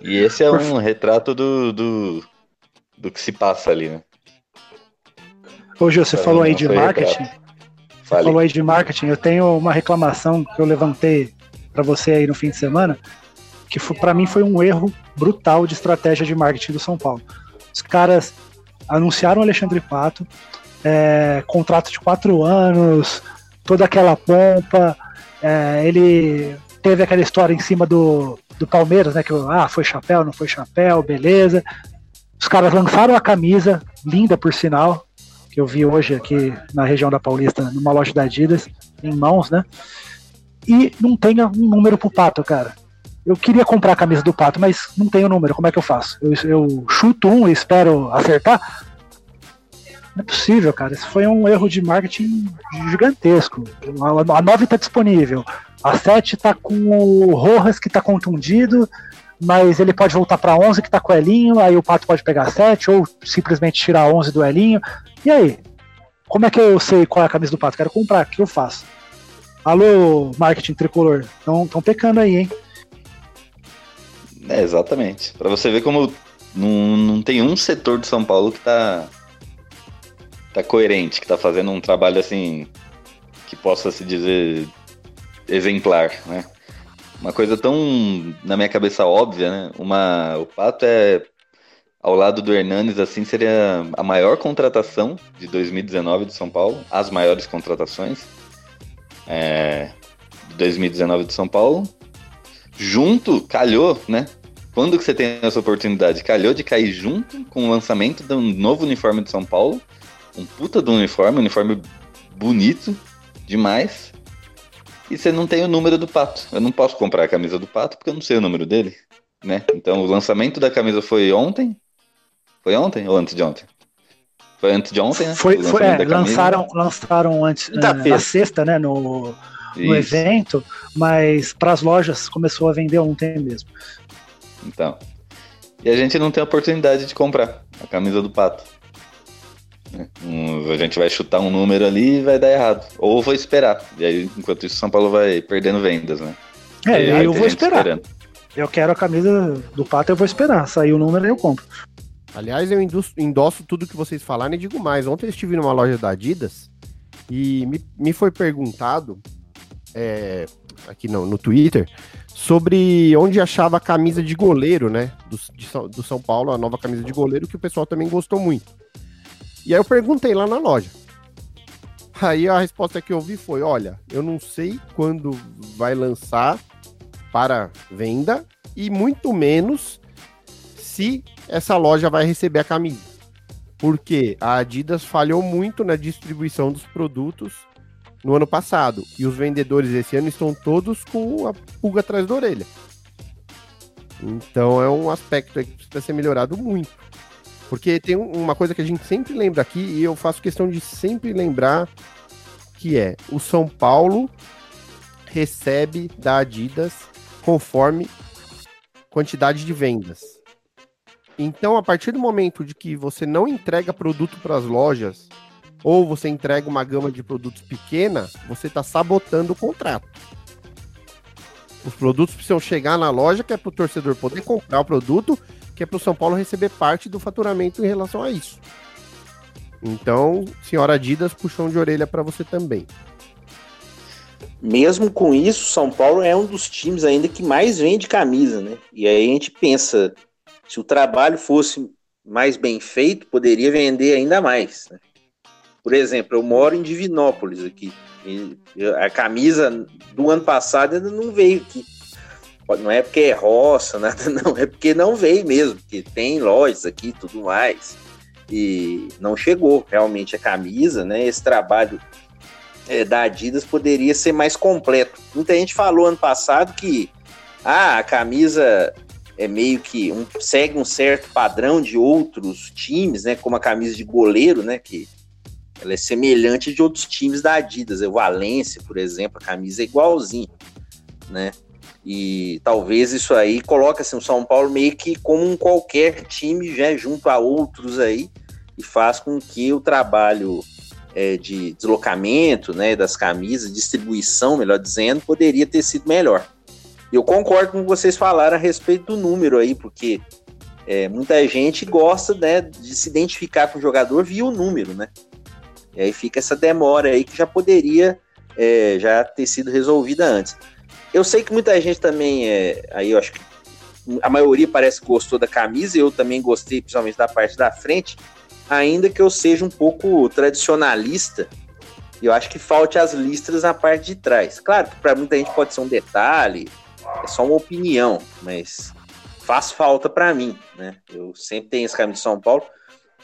E esse é um retrato do, do, do que se passa ali, né? Hoje você falou aí de marketing. Você falou aí de marketing. Eu tenho uma reclamação que eu levantei para você aí no fim de semana, que para mim foi um erro brutal de estratégia de marketing do São Paulo. Os caras anunciaram o Alexandre Pato, é, contrato de quatro anos, toda aquela pompa. É, ele teve aquela história em cima do, do Palmeiras, né? Que ah, foi chapéu, não foi chapéu, beleza. Os caras lançaram a camisa, linda por sinal, que eu vi hoje aqui na região da Paulista, numa loja da Adidas, em mãos, né? E não tem um número pro Pato, cara. Eu queria comprar a camisa do Pato, mas não tem o número. Como é que eu faço? Eu, eu chuto um e espero acertar? Não é possível, cara. Isso foi um erro de marketing gigantesco. A, a 9 está disponível. A 7 está com o Rojas, que está contundido, mas ele pode voltar para 11, que está com o Elinho. Aí o Pato pode pegar a 7, ou simplesmente tirar 11 do Elinho. E aí? Como é que eu sei qual é a camisa do Pato? Quero comprar, o que eu faço? Alô, marketing tricolor. Estão pecando aí, hein? É, exatamente. Para você ver como não, não tem um setor de São Paulo que tá tá coerente, que tá fazendo um trabalho assim que possa se dizer exemplar, né? Uma coisa tão na minha cabeça óbvia, né? Uma o Pato é ao lado do Hernanes assim seria a maior contratação de 2019 do São Paulo, as maiores contratações é, de 2019 de São Paulo. Junto, calhou, né? Quando que você tem essa oportunidade? Calhou de cair junto com o lançamento de um novo uniforme de São Paulo um puta do uniforme, um uniforme bonito demais. E você não tem o número do pato. Eu não posso comprar a camisa do pato porque eu não sei o número dele, né? Então o lançamento da camisa foi ontem. Foi ontem ou antes de ontem? Foi antes de ontem, né? Foi, foi é, lançaram, lançaram antes é, na sexta, né? No, no evento, mas para as lojas começou a vender ontem mesmo. Então. E a gente não tem a oportunidade de comprar a camisa do pato. Um, a gente vai chutar um número ali e vai dar errado. Ou vou esperar. E aí, enquanto isso, São Paulo vai perdendo vendas, né? É, aí, eu vou esperar. Esperando. Eu quero a camisa do Pato, eu vou esperar. Sair o número, eu compro. Aliás, eu endosso tudo que vocês falaram e digo mais. Ontem eu estive numa loja da Adidas e me, me foi perguntado é, aqui no, no Twitter sobre onde achava a camisa de goleiro, né? Do, de, do São Paulo, a nova camisa de goleiro, que o pessoal também gostou muito. E aí eu perguntei lá na loja. Aí a resposta que eu vi foi: olha, eu não sei quando vai lançar para venda e muito menos se essa loja vai receber a camisa. Porque a Adidas falhou muito na distribuição dos produtos no ano passado. E os vendedores esse ano estão todos com a pulga atrás da orelha. Então é um aspecto que precisa ser melhorado muito. Porque tem uma coisa que a gente sempre lembra aqui, e eu faço questão de sempre lembrar, que é o São Paulo recebe da Adidas conforme quantidade de vendas. Então, a partir do momento de que você não entrega produto para as lojas, ou você entrega uma gama de produtos pequena, você está sabotando o contrato. Os produtos precisam chegar na loja, que é para o torcedor poder comprar o produto que é para o São Paulo receber parte do faturamento em relação a isso. Então, senhora Adidas, puxão de orelha para você também. Mesmo com isso, São Paulo é um dos times ainda que mais vende camisa, né? E aí a gente pensa, se o trabalho fosse mais bem feito, poderia vender ainda mais. Né? Por exemplo, eu moro em Divinópolis aqui. a camisa do ano passado ainda não veio aqui. Não é porque é roça, nada, não. É porque não veio mesmo, porque tem lojas aqui e tudo mais. E não chegou realmente a camisa, né? Esse trabalho é, da Adidas poderia ser mais completo. Muita gente falou ano passado que ah, a camisa é meio que um, segue um certo padrão de outros times, né? Como a camisa de goleiro, né? Que ela é semelhante de outros times da Adidas. O Valência, por exemplo, a camisa é igualzinha. né? E talvez isso aí coloque assim, o São Paulo meio que como um qualquer time já junto a outros aí e faz com que o trabalho é, de deslocamento né, das camisas, distribuição, melhor dizendo, poderia ter sido melhor. Eu concordo com vocês falaram a respeito do número aí, porque é, muita gente gosta né, de se identificar com o jogador via o número, né? E aí fica essa demora aí que já poderia é, já ter sido resolvida antes. Eu sei que muita gente também, é, aí eu acho que a maioria parece que gostou da camisa, eu também gostei, principalmente da parte da frente, ainda que eu seja um pouco tradicionalista, eu acho que falte as listras na parte de trás. Claro que para muita gente pode ser um detalhe, é só uma opinião, mas faz falta para mim, né? Eu sempre tenho esse camisa de São Paulo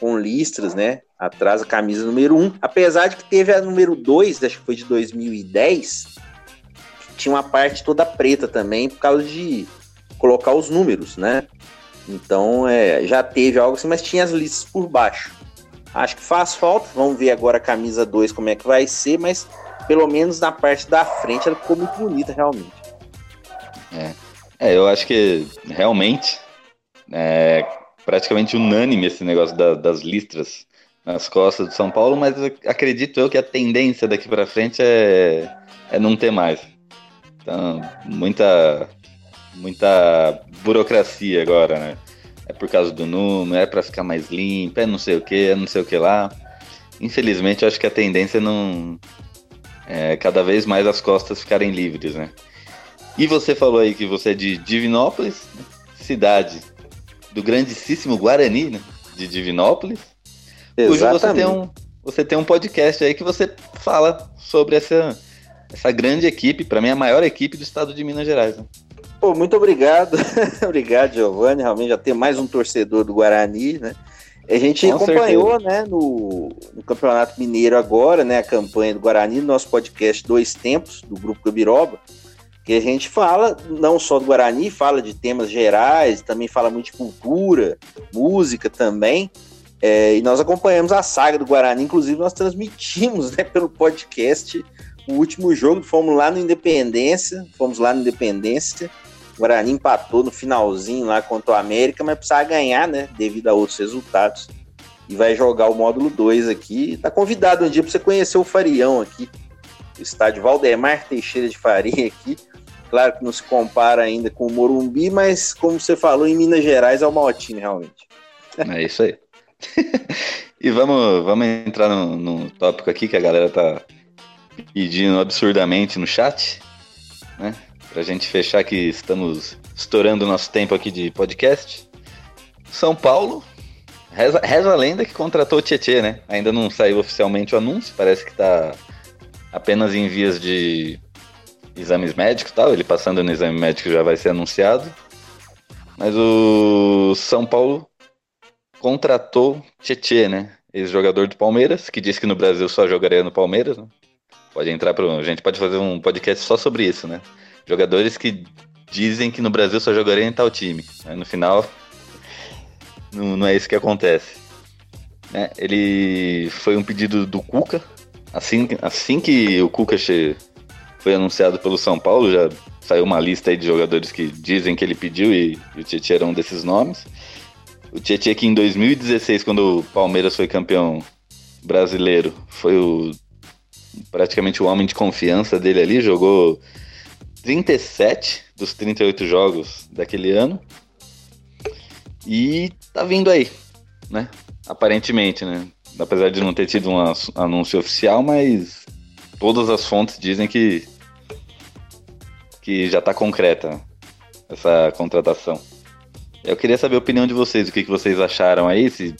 com listras, né? Atrás a camisa número 1, apesar de que teve a número 2, acho que foi de 2010, tinha uma parte toda preta também, por causa de colocar os números, né? Então, é, já teve algo assim, mas tinha as listas por baixo. Acho que faz falta, vamos ver agora a camisa 2 como é que vai ser, mas pelo menos na parte da frente ela ficou muito bonita, realmente. É, é eu acho que realmente é praticamente unânime esse negócio da, das listras nas costas do São Paulo, mas acredito eu que a tendência daqui para frente é, é não ter mais. Então, muita, muita burocracia agora, né? É por causa do número, é para ficar mais limpo, é não sei o que, é não sei o que lá. Infelizmente, eu acho que a tendência não. É cada vez mais as costas ficarem livres, né? E você falou aí que você é de Divinópolis, né? cidade do grandíssimo Guarani, né? De Divinópolis. Exatamente. Você tem, um, você tem um podcast aí que você fala sobre essa essa grande equipe, para mim a maior equipe do estado de Minas Gerais. Né? Pô, muito obrigado. obrigado, Giovanni. Realmente já tem mais um torcedor do Guarani, né? A gente Com acompanhou, certeza. né, no, no, Campeonato Mineiro agora, né, a campanha do Guarani, no nosso podcast Dois Tempos, do Grupo Gabiroba, que a gente fala não só do Guarani, fala de temas gerais, também fala muito de cultura, música também, é, e nós acompanhamos a saga do Guarani, inclusive nós transmitimos, né, pelo podcast o último jogo, fomos lá no Independência, fomos lá no Independência, o Guarani empatou no finalzinho lá contra o América, mas precisava ganhar, né, devido a outros resultados. E vai jogar o módulo 2 aqui. Tá convidado um dia para você conhecer o Farião aqui, o estádio Valdemar Teixeira de Faria aqui. Claro que não se compara ainda com o Morumbi, mas como você falou, em Minas Gerais é o maior time, realmente. É isso aí. e vamos, vamos entrar no, no tópico aqui que a galera tá, pedindo absurdamente no chat, né? Pra gente fechar que estamos estourando o nosso tempo aqui de podcast. São Paulo, reza, reza a lenda que contratou o Tietê, né? Ainda não saiu oficialmente o anúncio, parece que tá apenas em vias de exames médicos tal. Ele passando no exame médico já vai ser anunciado. Mas o São Paulo contratou Tietê, né? Ex-jogador do Palmeiras, que disse que no Brasil só jogaria no Palmeiras, né? Pode entrar pro. A gente pode fazer um podcast só sobre isso, né? Jogadores que dizem que no Brasil só jogaria em tal time. Né? No final, não, não, é isso que acontece. Né? Ele foi um pedido do Cuca. Assim, assim que o Cuca foi anunciado pelo São Paulo, já saiu uma lista aí de jogadores que dizem que ele pediu e, e o Tietchan era um desses nomes. O Tietchan que em 2016, quando o Palmeiras foi campeão brasileiro, foi o praticamente o homem de confiança dele ali, jogou 37 dos 38 jogos daquele ano. E tá vindo aí, né? Aparentemente, né? Apesar de não ter tido um anúncio oficial, mas todas as fontes dizem que que já tá concreta essa contratação. Eu queria saber a opinião de vocês, o que, que vocês acharam aí, se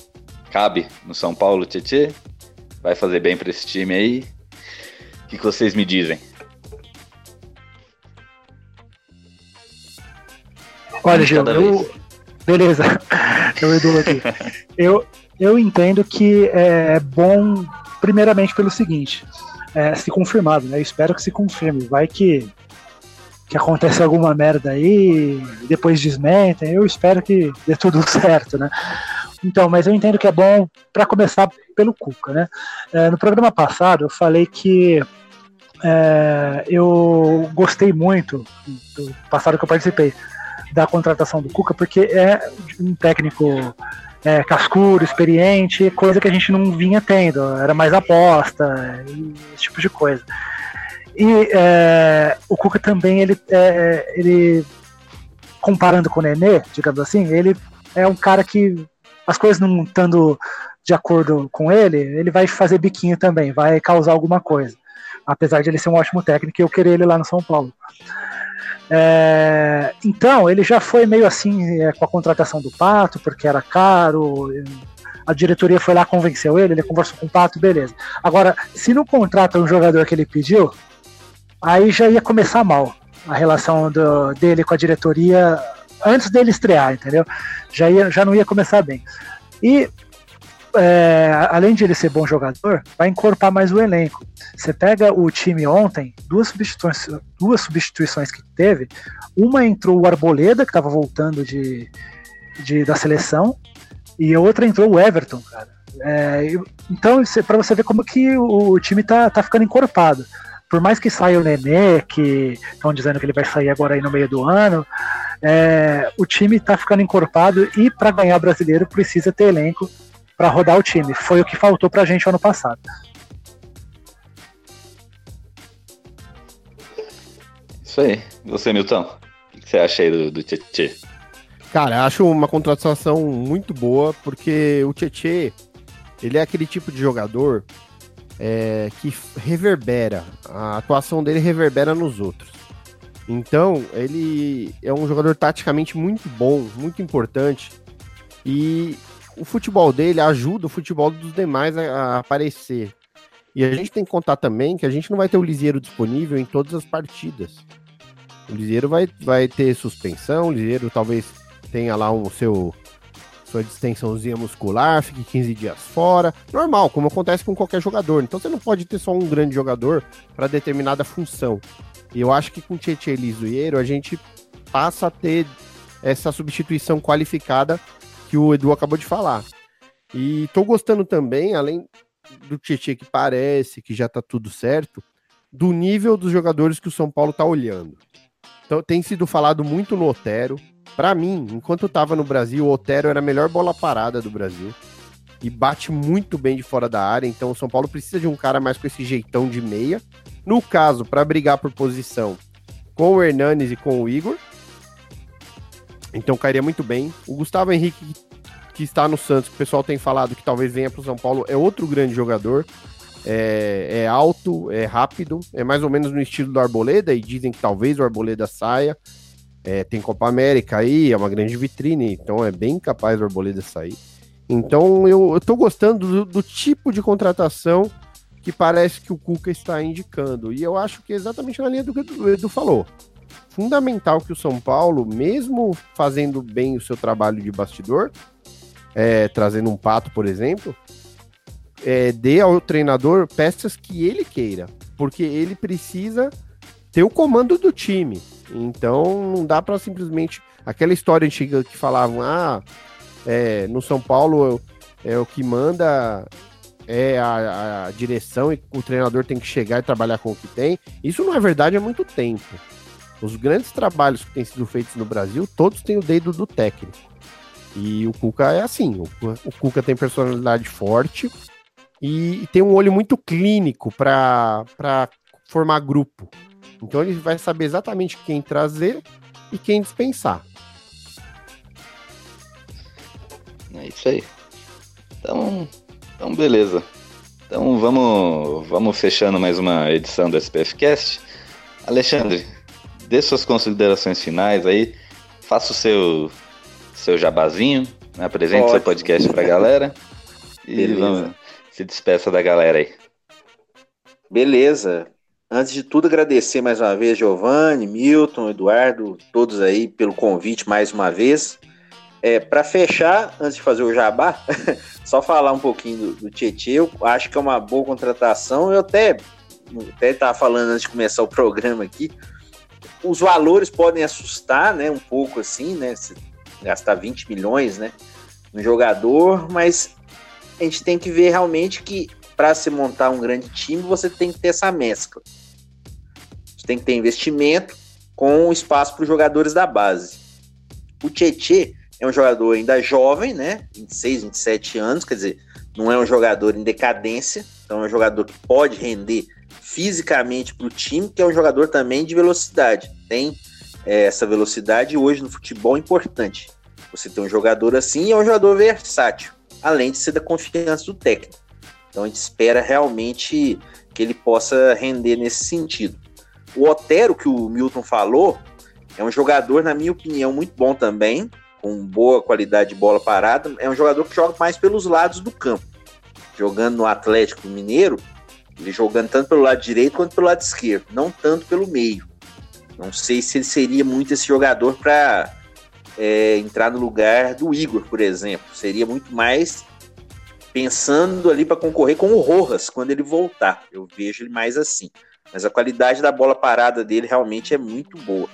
cabe no São Paulo, Tietê, vai fazer bem para esse time aí, que, que vocês me dizem? Olha, Gil, eu... beleza, eu Edu aqui. eu, eu entendo que é bom, primeiramente pelo seguinte, é, se confirmado, né? Eu espero que se confirme. Vai que, que acontece alguma merda aí, depois desmentem. Eu espero que dê tudo certo, né? Então, mas eu entendo que é bom para começar pelo Cuca, né? É, no programa passado eu falei que é, eu gostei muito do passado que eu participei da contratação do Cuca, porque é um técnico é, cascuro, experiente, coisa que a gente não vinha tendo, era mais aposta, esse tipo de coisa. E é, o Cuca também, ele, é, ele, comparando com o Nenê, digamos assim, ele é um cara que as coisas não estando de acordo com ele, ele vai fazer biquinho também, vai causar alguma coisa. Apesar de ele ser um ótimo técnico e eu querer ele lá no São Paulo. É, então, ele já foi meio assim é, com a contratação do Pato, porque era caro. A diretoria foi lá, convenceu ele, ele conversou com o Pato, beleza. Agora, se não contrata um jogador que ele pediu, aí já ia começar mal a relação do, dele com a diretoria antes dele estrear, entendeu? Já, ia, já não ia começar bem. E é, além de ele ser bom jogador, vai encorpar mais o elenco. Você pega o time ontem, duas substituições, duas substituições que teve. Uma entrou o Arboleda, que estava voltando de, de, da seleção, e a outra entrou o Everton, cara. É, então, para você ver como que o, o time tá, tá ficando encorpado por mais que saia o Nenê, que estão dizendo que ele vai sair agora aí no meio do ano, é, o time está ficando encorpado e para ganhar brasileiro precisa ter elenco para rodar o time. Foi o que faltou para a gente ano passado. Isso aí. Você, Milton, o que você acha aí do, do Tietê? Cara, acho uma contratação muito boa, porque o Tietê, ele é aquele tipo de jogador é, que reverbera, a atuação dele reverbera nos outros. Então, ele é um jogador taticamente muito bom, muito importante. E o futebol dele ajuda o futebol dos demais a, a, aparecer. E a gente tem que contar também que a gente não vai ter o Liseiro disponível em todas as partidas. O Liseiro vai, vai ter suspensão, o Liseiro talvez tenha lá um seu sua distensãozinha muscular, fique 15 dias fora. Normal, como acontece com qualquer jogador. Então você não pode ter só um grande jogador para determinada função. E eu acho que com Tietchan Lisoeiro a gente passa a ter essa substituição qualificada que o Edu acabou de falar. E tô gostando também, além do Tietchan que parece que já tá tudo certo, do nível dos jogadores que o São Paulo tá olhando. Então tem sido falado muito no Otero, para mim, enquanto eu tava no Brasil, o Otero era a melhor bola parada do Brasil. E bate muito bem de fora da área. Então o São Paulo precisa de um cara mais com esse jeitão de meia. No caso, para brigar por posição com o Hernanes e com o Igor. Então cairia muito bem. O Gustavo Henrique, que está no Santos, que o pessoal tem falado que talvez venha para o São Paulo, é outro grande jogador. É, é, alto, é rápido, é mais ou menos no estilo do Arboleda, e dizem que talvez o Arboleda saia. É, tem Copa América aí, é uma grande vitrine, então é bem capaz do Arboleda sair. Então eu, eu tô gostando do, do, tipo de contratação que parece que o Cuca está indicando. E eu acho que é exatamente na linha do que o Edu falou. Fundamental que o São Paulo, mesmo fazendo bem o seu trabalho de bastidor, é, trazendo um pato, por exemplo, é, dê ao treinador peças que ele queira. Porque ele precisa ter o comando do time. Então não dá para simplesmente. Aquela história antiga que falavam, ah, é, no São Paulo é, o que manda é a, a, direção e o treinador tem que chegar e trabalhar com o que tem. Isso não é verdade há muito tempo. Os grandes trabalhos que têm sido feitos no Brasil, todos têm o dedo do técnico. E o Cuca é assim: o, o Cuca tem personalidade forte e, e tem um olho muito clínico para formar grupo. Então ele vai saber exatamente quem trazer e quem dispensar. É isso aí. Então, então beleza. Então vamos, vamos fechando mais uma edição do SPF Cast. Alexandre, dê suas considerações finais aí. Faça o seu, seu jabazinho, né? apresente Ótimo. seu podcast pra galera. E Beleza. vamos, se despeça da galera aí. Beleza. Antes de tudo, agradecer mais uma vez, Giovanni, Milton, Eduardo, todos aí pelo convite mais uma vez. É, para fechar, antes de fazer o jabá, só falar um pouquinho do, do Tietchan, eu acho que é uma boa contratação. Eu até até estava falando antes de começar o programa aqui. Os valores podem assustar, né, um pouco assim, né, gastar 20 milhões, né, no jogador, mas a gente tem que ver realmente que para se montar um grande time, você tem que ter essa mescla Você tem que ter investimento com espaço para os jogadores da base. O Tietê é um jogador ainda jovem, né? 26, 27 anos, quer dizer, não é um jogador em decadência, então é um jogador que pode render fisicamente para o time, que é um jogador também de velocidade. Tem é, essa velocidade hoje no futebol importante. Você tem um jogador assim é um jogador versátil, além de ser da confiança do técnico. Então a gente espera realmente que ele possa render nesse sentido. O Otero, que o Milton falou, é um jogador, na minha opinião, muito bom também, com boa qualidade de bola parada. É um jogador que joga mais pelos lados do campo. Jogando no Atlético Mineiro, ele jogando tanto pelo lado direito quanto pelo lado esquerdo, não tanto pelo meio. Não sei se ele seria muito esse jogador para é, entrar no lugar do Igor, por exemplo. Seria muito mais pensando ali para concorrer com o Rojas quando ele voltar. Eu vejo ele mais assim. Mas a qualidade da bola parada dele realmente é muito boa.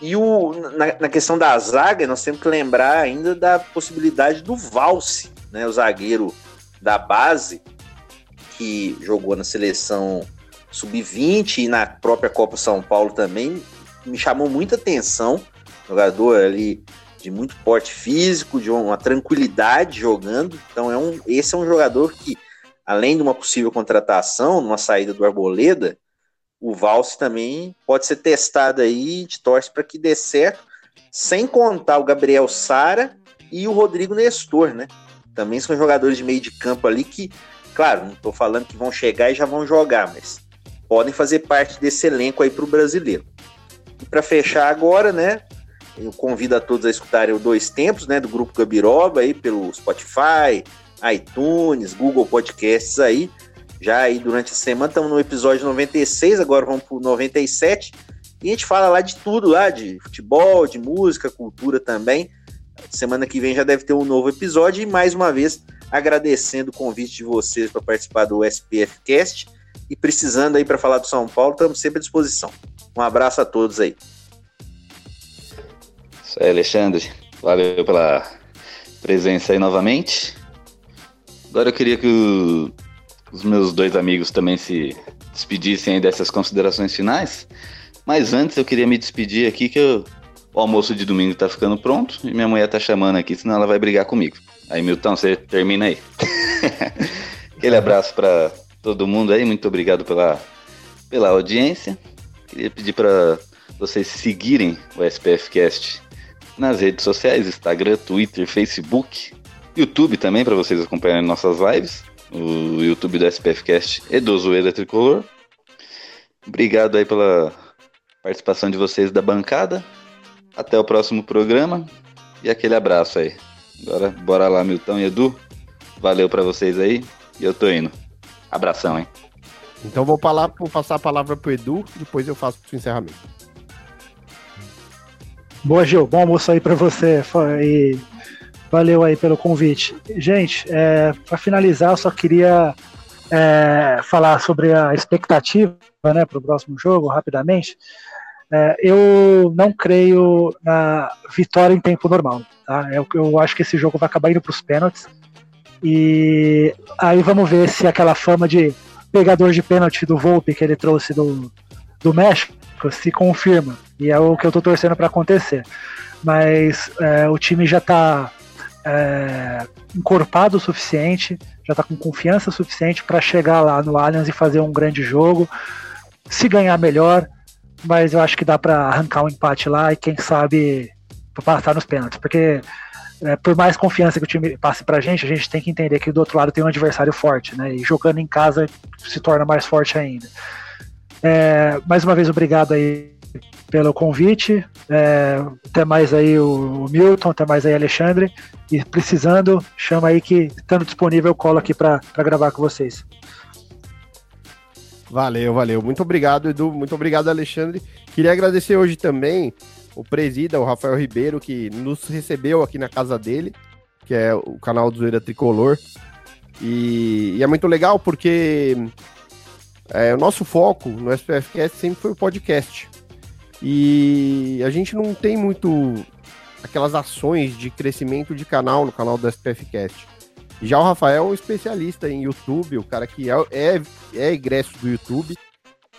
E o, na, na, questão da zaga, nós temos que lembrar ainda da possibilidade do Valse, né, o zagueiro da base, que jogou na seleção sub-20 e na própria Copa São Paulo também, me chamou muita atenção. Jogador ali de muito porte físico, de uma tranquilidade jogando. Então é um, esse é um jogador que, além de uma possível contratação, numa saída do Arboleda, o Valse também pode ser testado aí, a gente torce para que dê certo, sem contar o Gabriel Sara e o Rodrigo Nestor, né? Também são jogadores de meio de campo ali que, claro, não estou falando que vão chegar e já vão jogar, mas podem fazer parte desse elenco aí para o brasileiro. E para fechar agora, né? Eu convido a todos a escutarem o Dois Tempos, né? Do Grupo Gabiroba aí pelo Spotify, iTunes, Google Podcasts aí já aí durante a semana. Estamos no episódio 96, agora vamos para o 97. E a gente fala lá de tudo lá, de futebol, de música, cultura também. Semana que vem já deve ter um novo episódio. E mais uma vez, agradecendo o convite de vocês para participar do SPF Cast. E precisando aí para falar do São Paulo, estamos sempre à disposição. Um abraço a todos aí. Isso aí, Alexandre. Valeu pela presença aí novamente. Agora eu queria que o os meus dois amigos também se despedissem dessas considerações finais. Mas antes eu queria me despedir aqui que eu, o almoço de domingo tá ficando pronto e minha mulher tá chamando aqui, senão ela vai brigar comigo. Aí, Milton, você termina aí. Aquele abraço para todo mundo aí, muito obrigado pela, pela audiência. Queria pedir para vocês seguirem o SPF Cast nas redes sociais, Instagram, Twitter, Facebook, YouTube também para vocês acompanharem nossas lives o YouTube do SPFcast e do Zoeira Tricolor. Obrigado aí pela participação de vocês da bancada. Até o próximo programa e aquele abraço aí. Agora, bora lá, Milton e Edu. Valeu para vocês aí e eu tô indo. Abração, hein? Então vou, falar, vou passar a palavra pro Edu, depois eu faço o encerramento. Boa, Gil. Bom almoço aí para você. E Valeu aí pelo convite. Gente, é, para finalizar, eu só queria é, falar sobre a expectativa né, para o próximo jogo, rapidamente. É, eu não creio na vitória em tempo normal. Tá? Eu, eu acho que esse jogo vai acabar indo para os pênaltis. E aí vamos ver se aquela fama de pegador de pênalti do Volpe que ele trouxe do, do México se confirma. E é o que eu estou torcendo para acontecer. Mas é, o time já está é, encorpado o suficiente, já está com confiança suficiente para chegar lá no Allianz e fazer um grande jogo. Se ganhar melhor, mas eu acho que dá para arrancar um empate lá e quem sabe passar nos pênaltis, porque é, por mais confiança que o time passe pra gente, a gente tem que entender que do outro lado tem um adversário forte, né? E jogando em casa se torna mais forte ainda. É, mais uma vez, obrigado aí pelo convite. É, até mais aí o Milton, até mais aí Alexandre. E precisando, chama aí que estando disponível eu colo aqui para gravar com vocês. Valeu, valeu. Muito obrigado, Edu. Muito obrigado, Alexandre. Queria agradecer hoje também o presida, o Rafael Ribeiro, que nos recebeu aqui na casa dele, que é o canal do Zoeira Tricolor. E, e, é muito legal porque é, o nosso foco no SPFcast sempre foi o podcast. E a gente não tem muito aquelas ações de crescimento de canal no canal do SPFcast. Já o Rafael é um especialista em YouTube, o cara que é, é, é egresso do YouTube.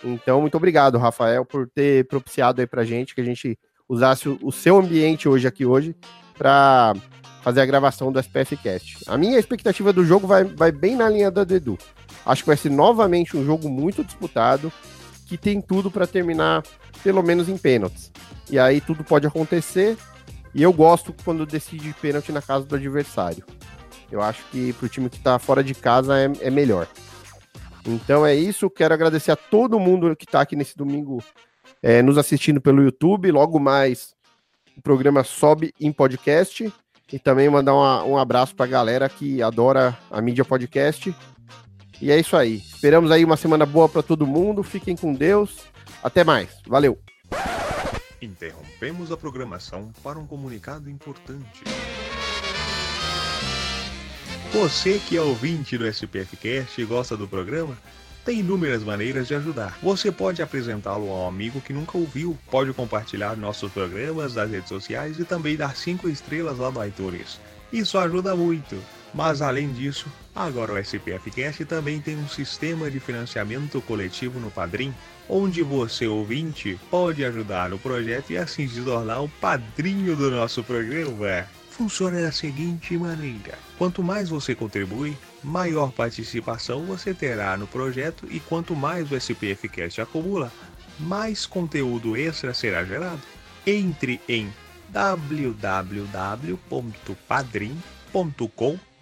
Então, muito obrigado, Rafael, por ter propiciado aí pra gente que a gente usasse o, seu ambiente hoje aqui hoje para fazer a gravação do SPF Cast. A minha expectativa do jogo vai, vai bem na linha da do Edu. Acho que vai ser novamente um jogo muito disputado, que tem tudo para terminar pelo menos em pênaltis. E aí tudo pode acontecer. E eu gosto quando decide pênalti na casa do adversário. Eu acho que para o time que está fora de casa é, é, melhor. Então é isso. Quero agradecer a todo mundo que está aqui nesse domingo é, nos assistindo pelo YouTube. Logo mais o programa sobe em podcast. E também mandar uma, um abraço para a galera que adora a mídia podcast. E é isso aí. Esperamos aí uma semana boa para todo mundo. Fiquem com Deus. Até mais. Valeu. Interrompemos a programação para um comunicado importante. Você que é ouvinte do SPFcast e gosta do programa, tem inúmeras maneiras de ajudar. Você pode apresentá-lo a um amigo que nunca ouviu, pode compartilhar nossos programas nas redes sociais e também dar 5 estrelas lá no iTunes. Isso ajuda muito. Mas além disso, agora o SPFcast também tem um sistema de financiamento coletivo no Padrim, onde você ouvinte pode ajudar no projeto e assim se tornar o padrinho do nosso programa. Funciona da seguinte maneira: quanto mais você contribui, maior participação você terá no projeto e quanto mais o SPFcast acumula, mais conteúdo extra será gerado. Entre em www.padrim.com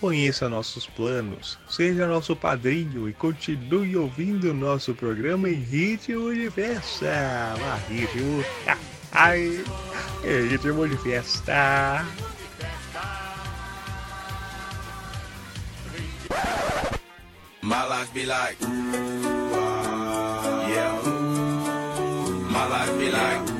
Conheça nossos planos, seja nosso padrinho e continue ouvindo nosso programa em ritmo de festa. Lá, ritmo. Ai, é ritmo de festa. My life be like, yeah. My life be like.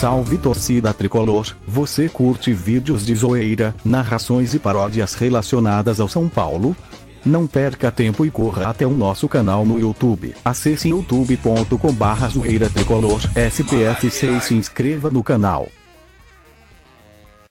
Salve torcida tricolor, você curte vídeos de zoeira, narrações e paródias relacionadas ao São Paulo? Não perca tempo e corra até o nosso canal no YouTube. Acesse youtube.com barra zoeira tricolor SPFC e se inscreva no canal.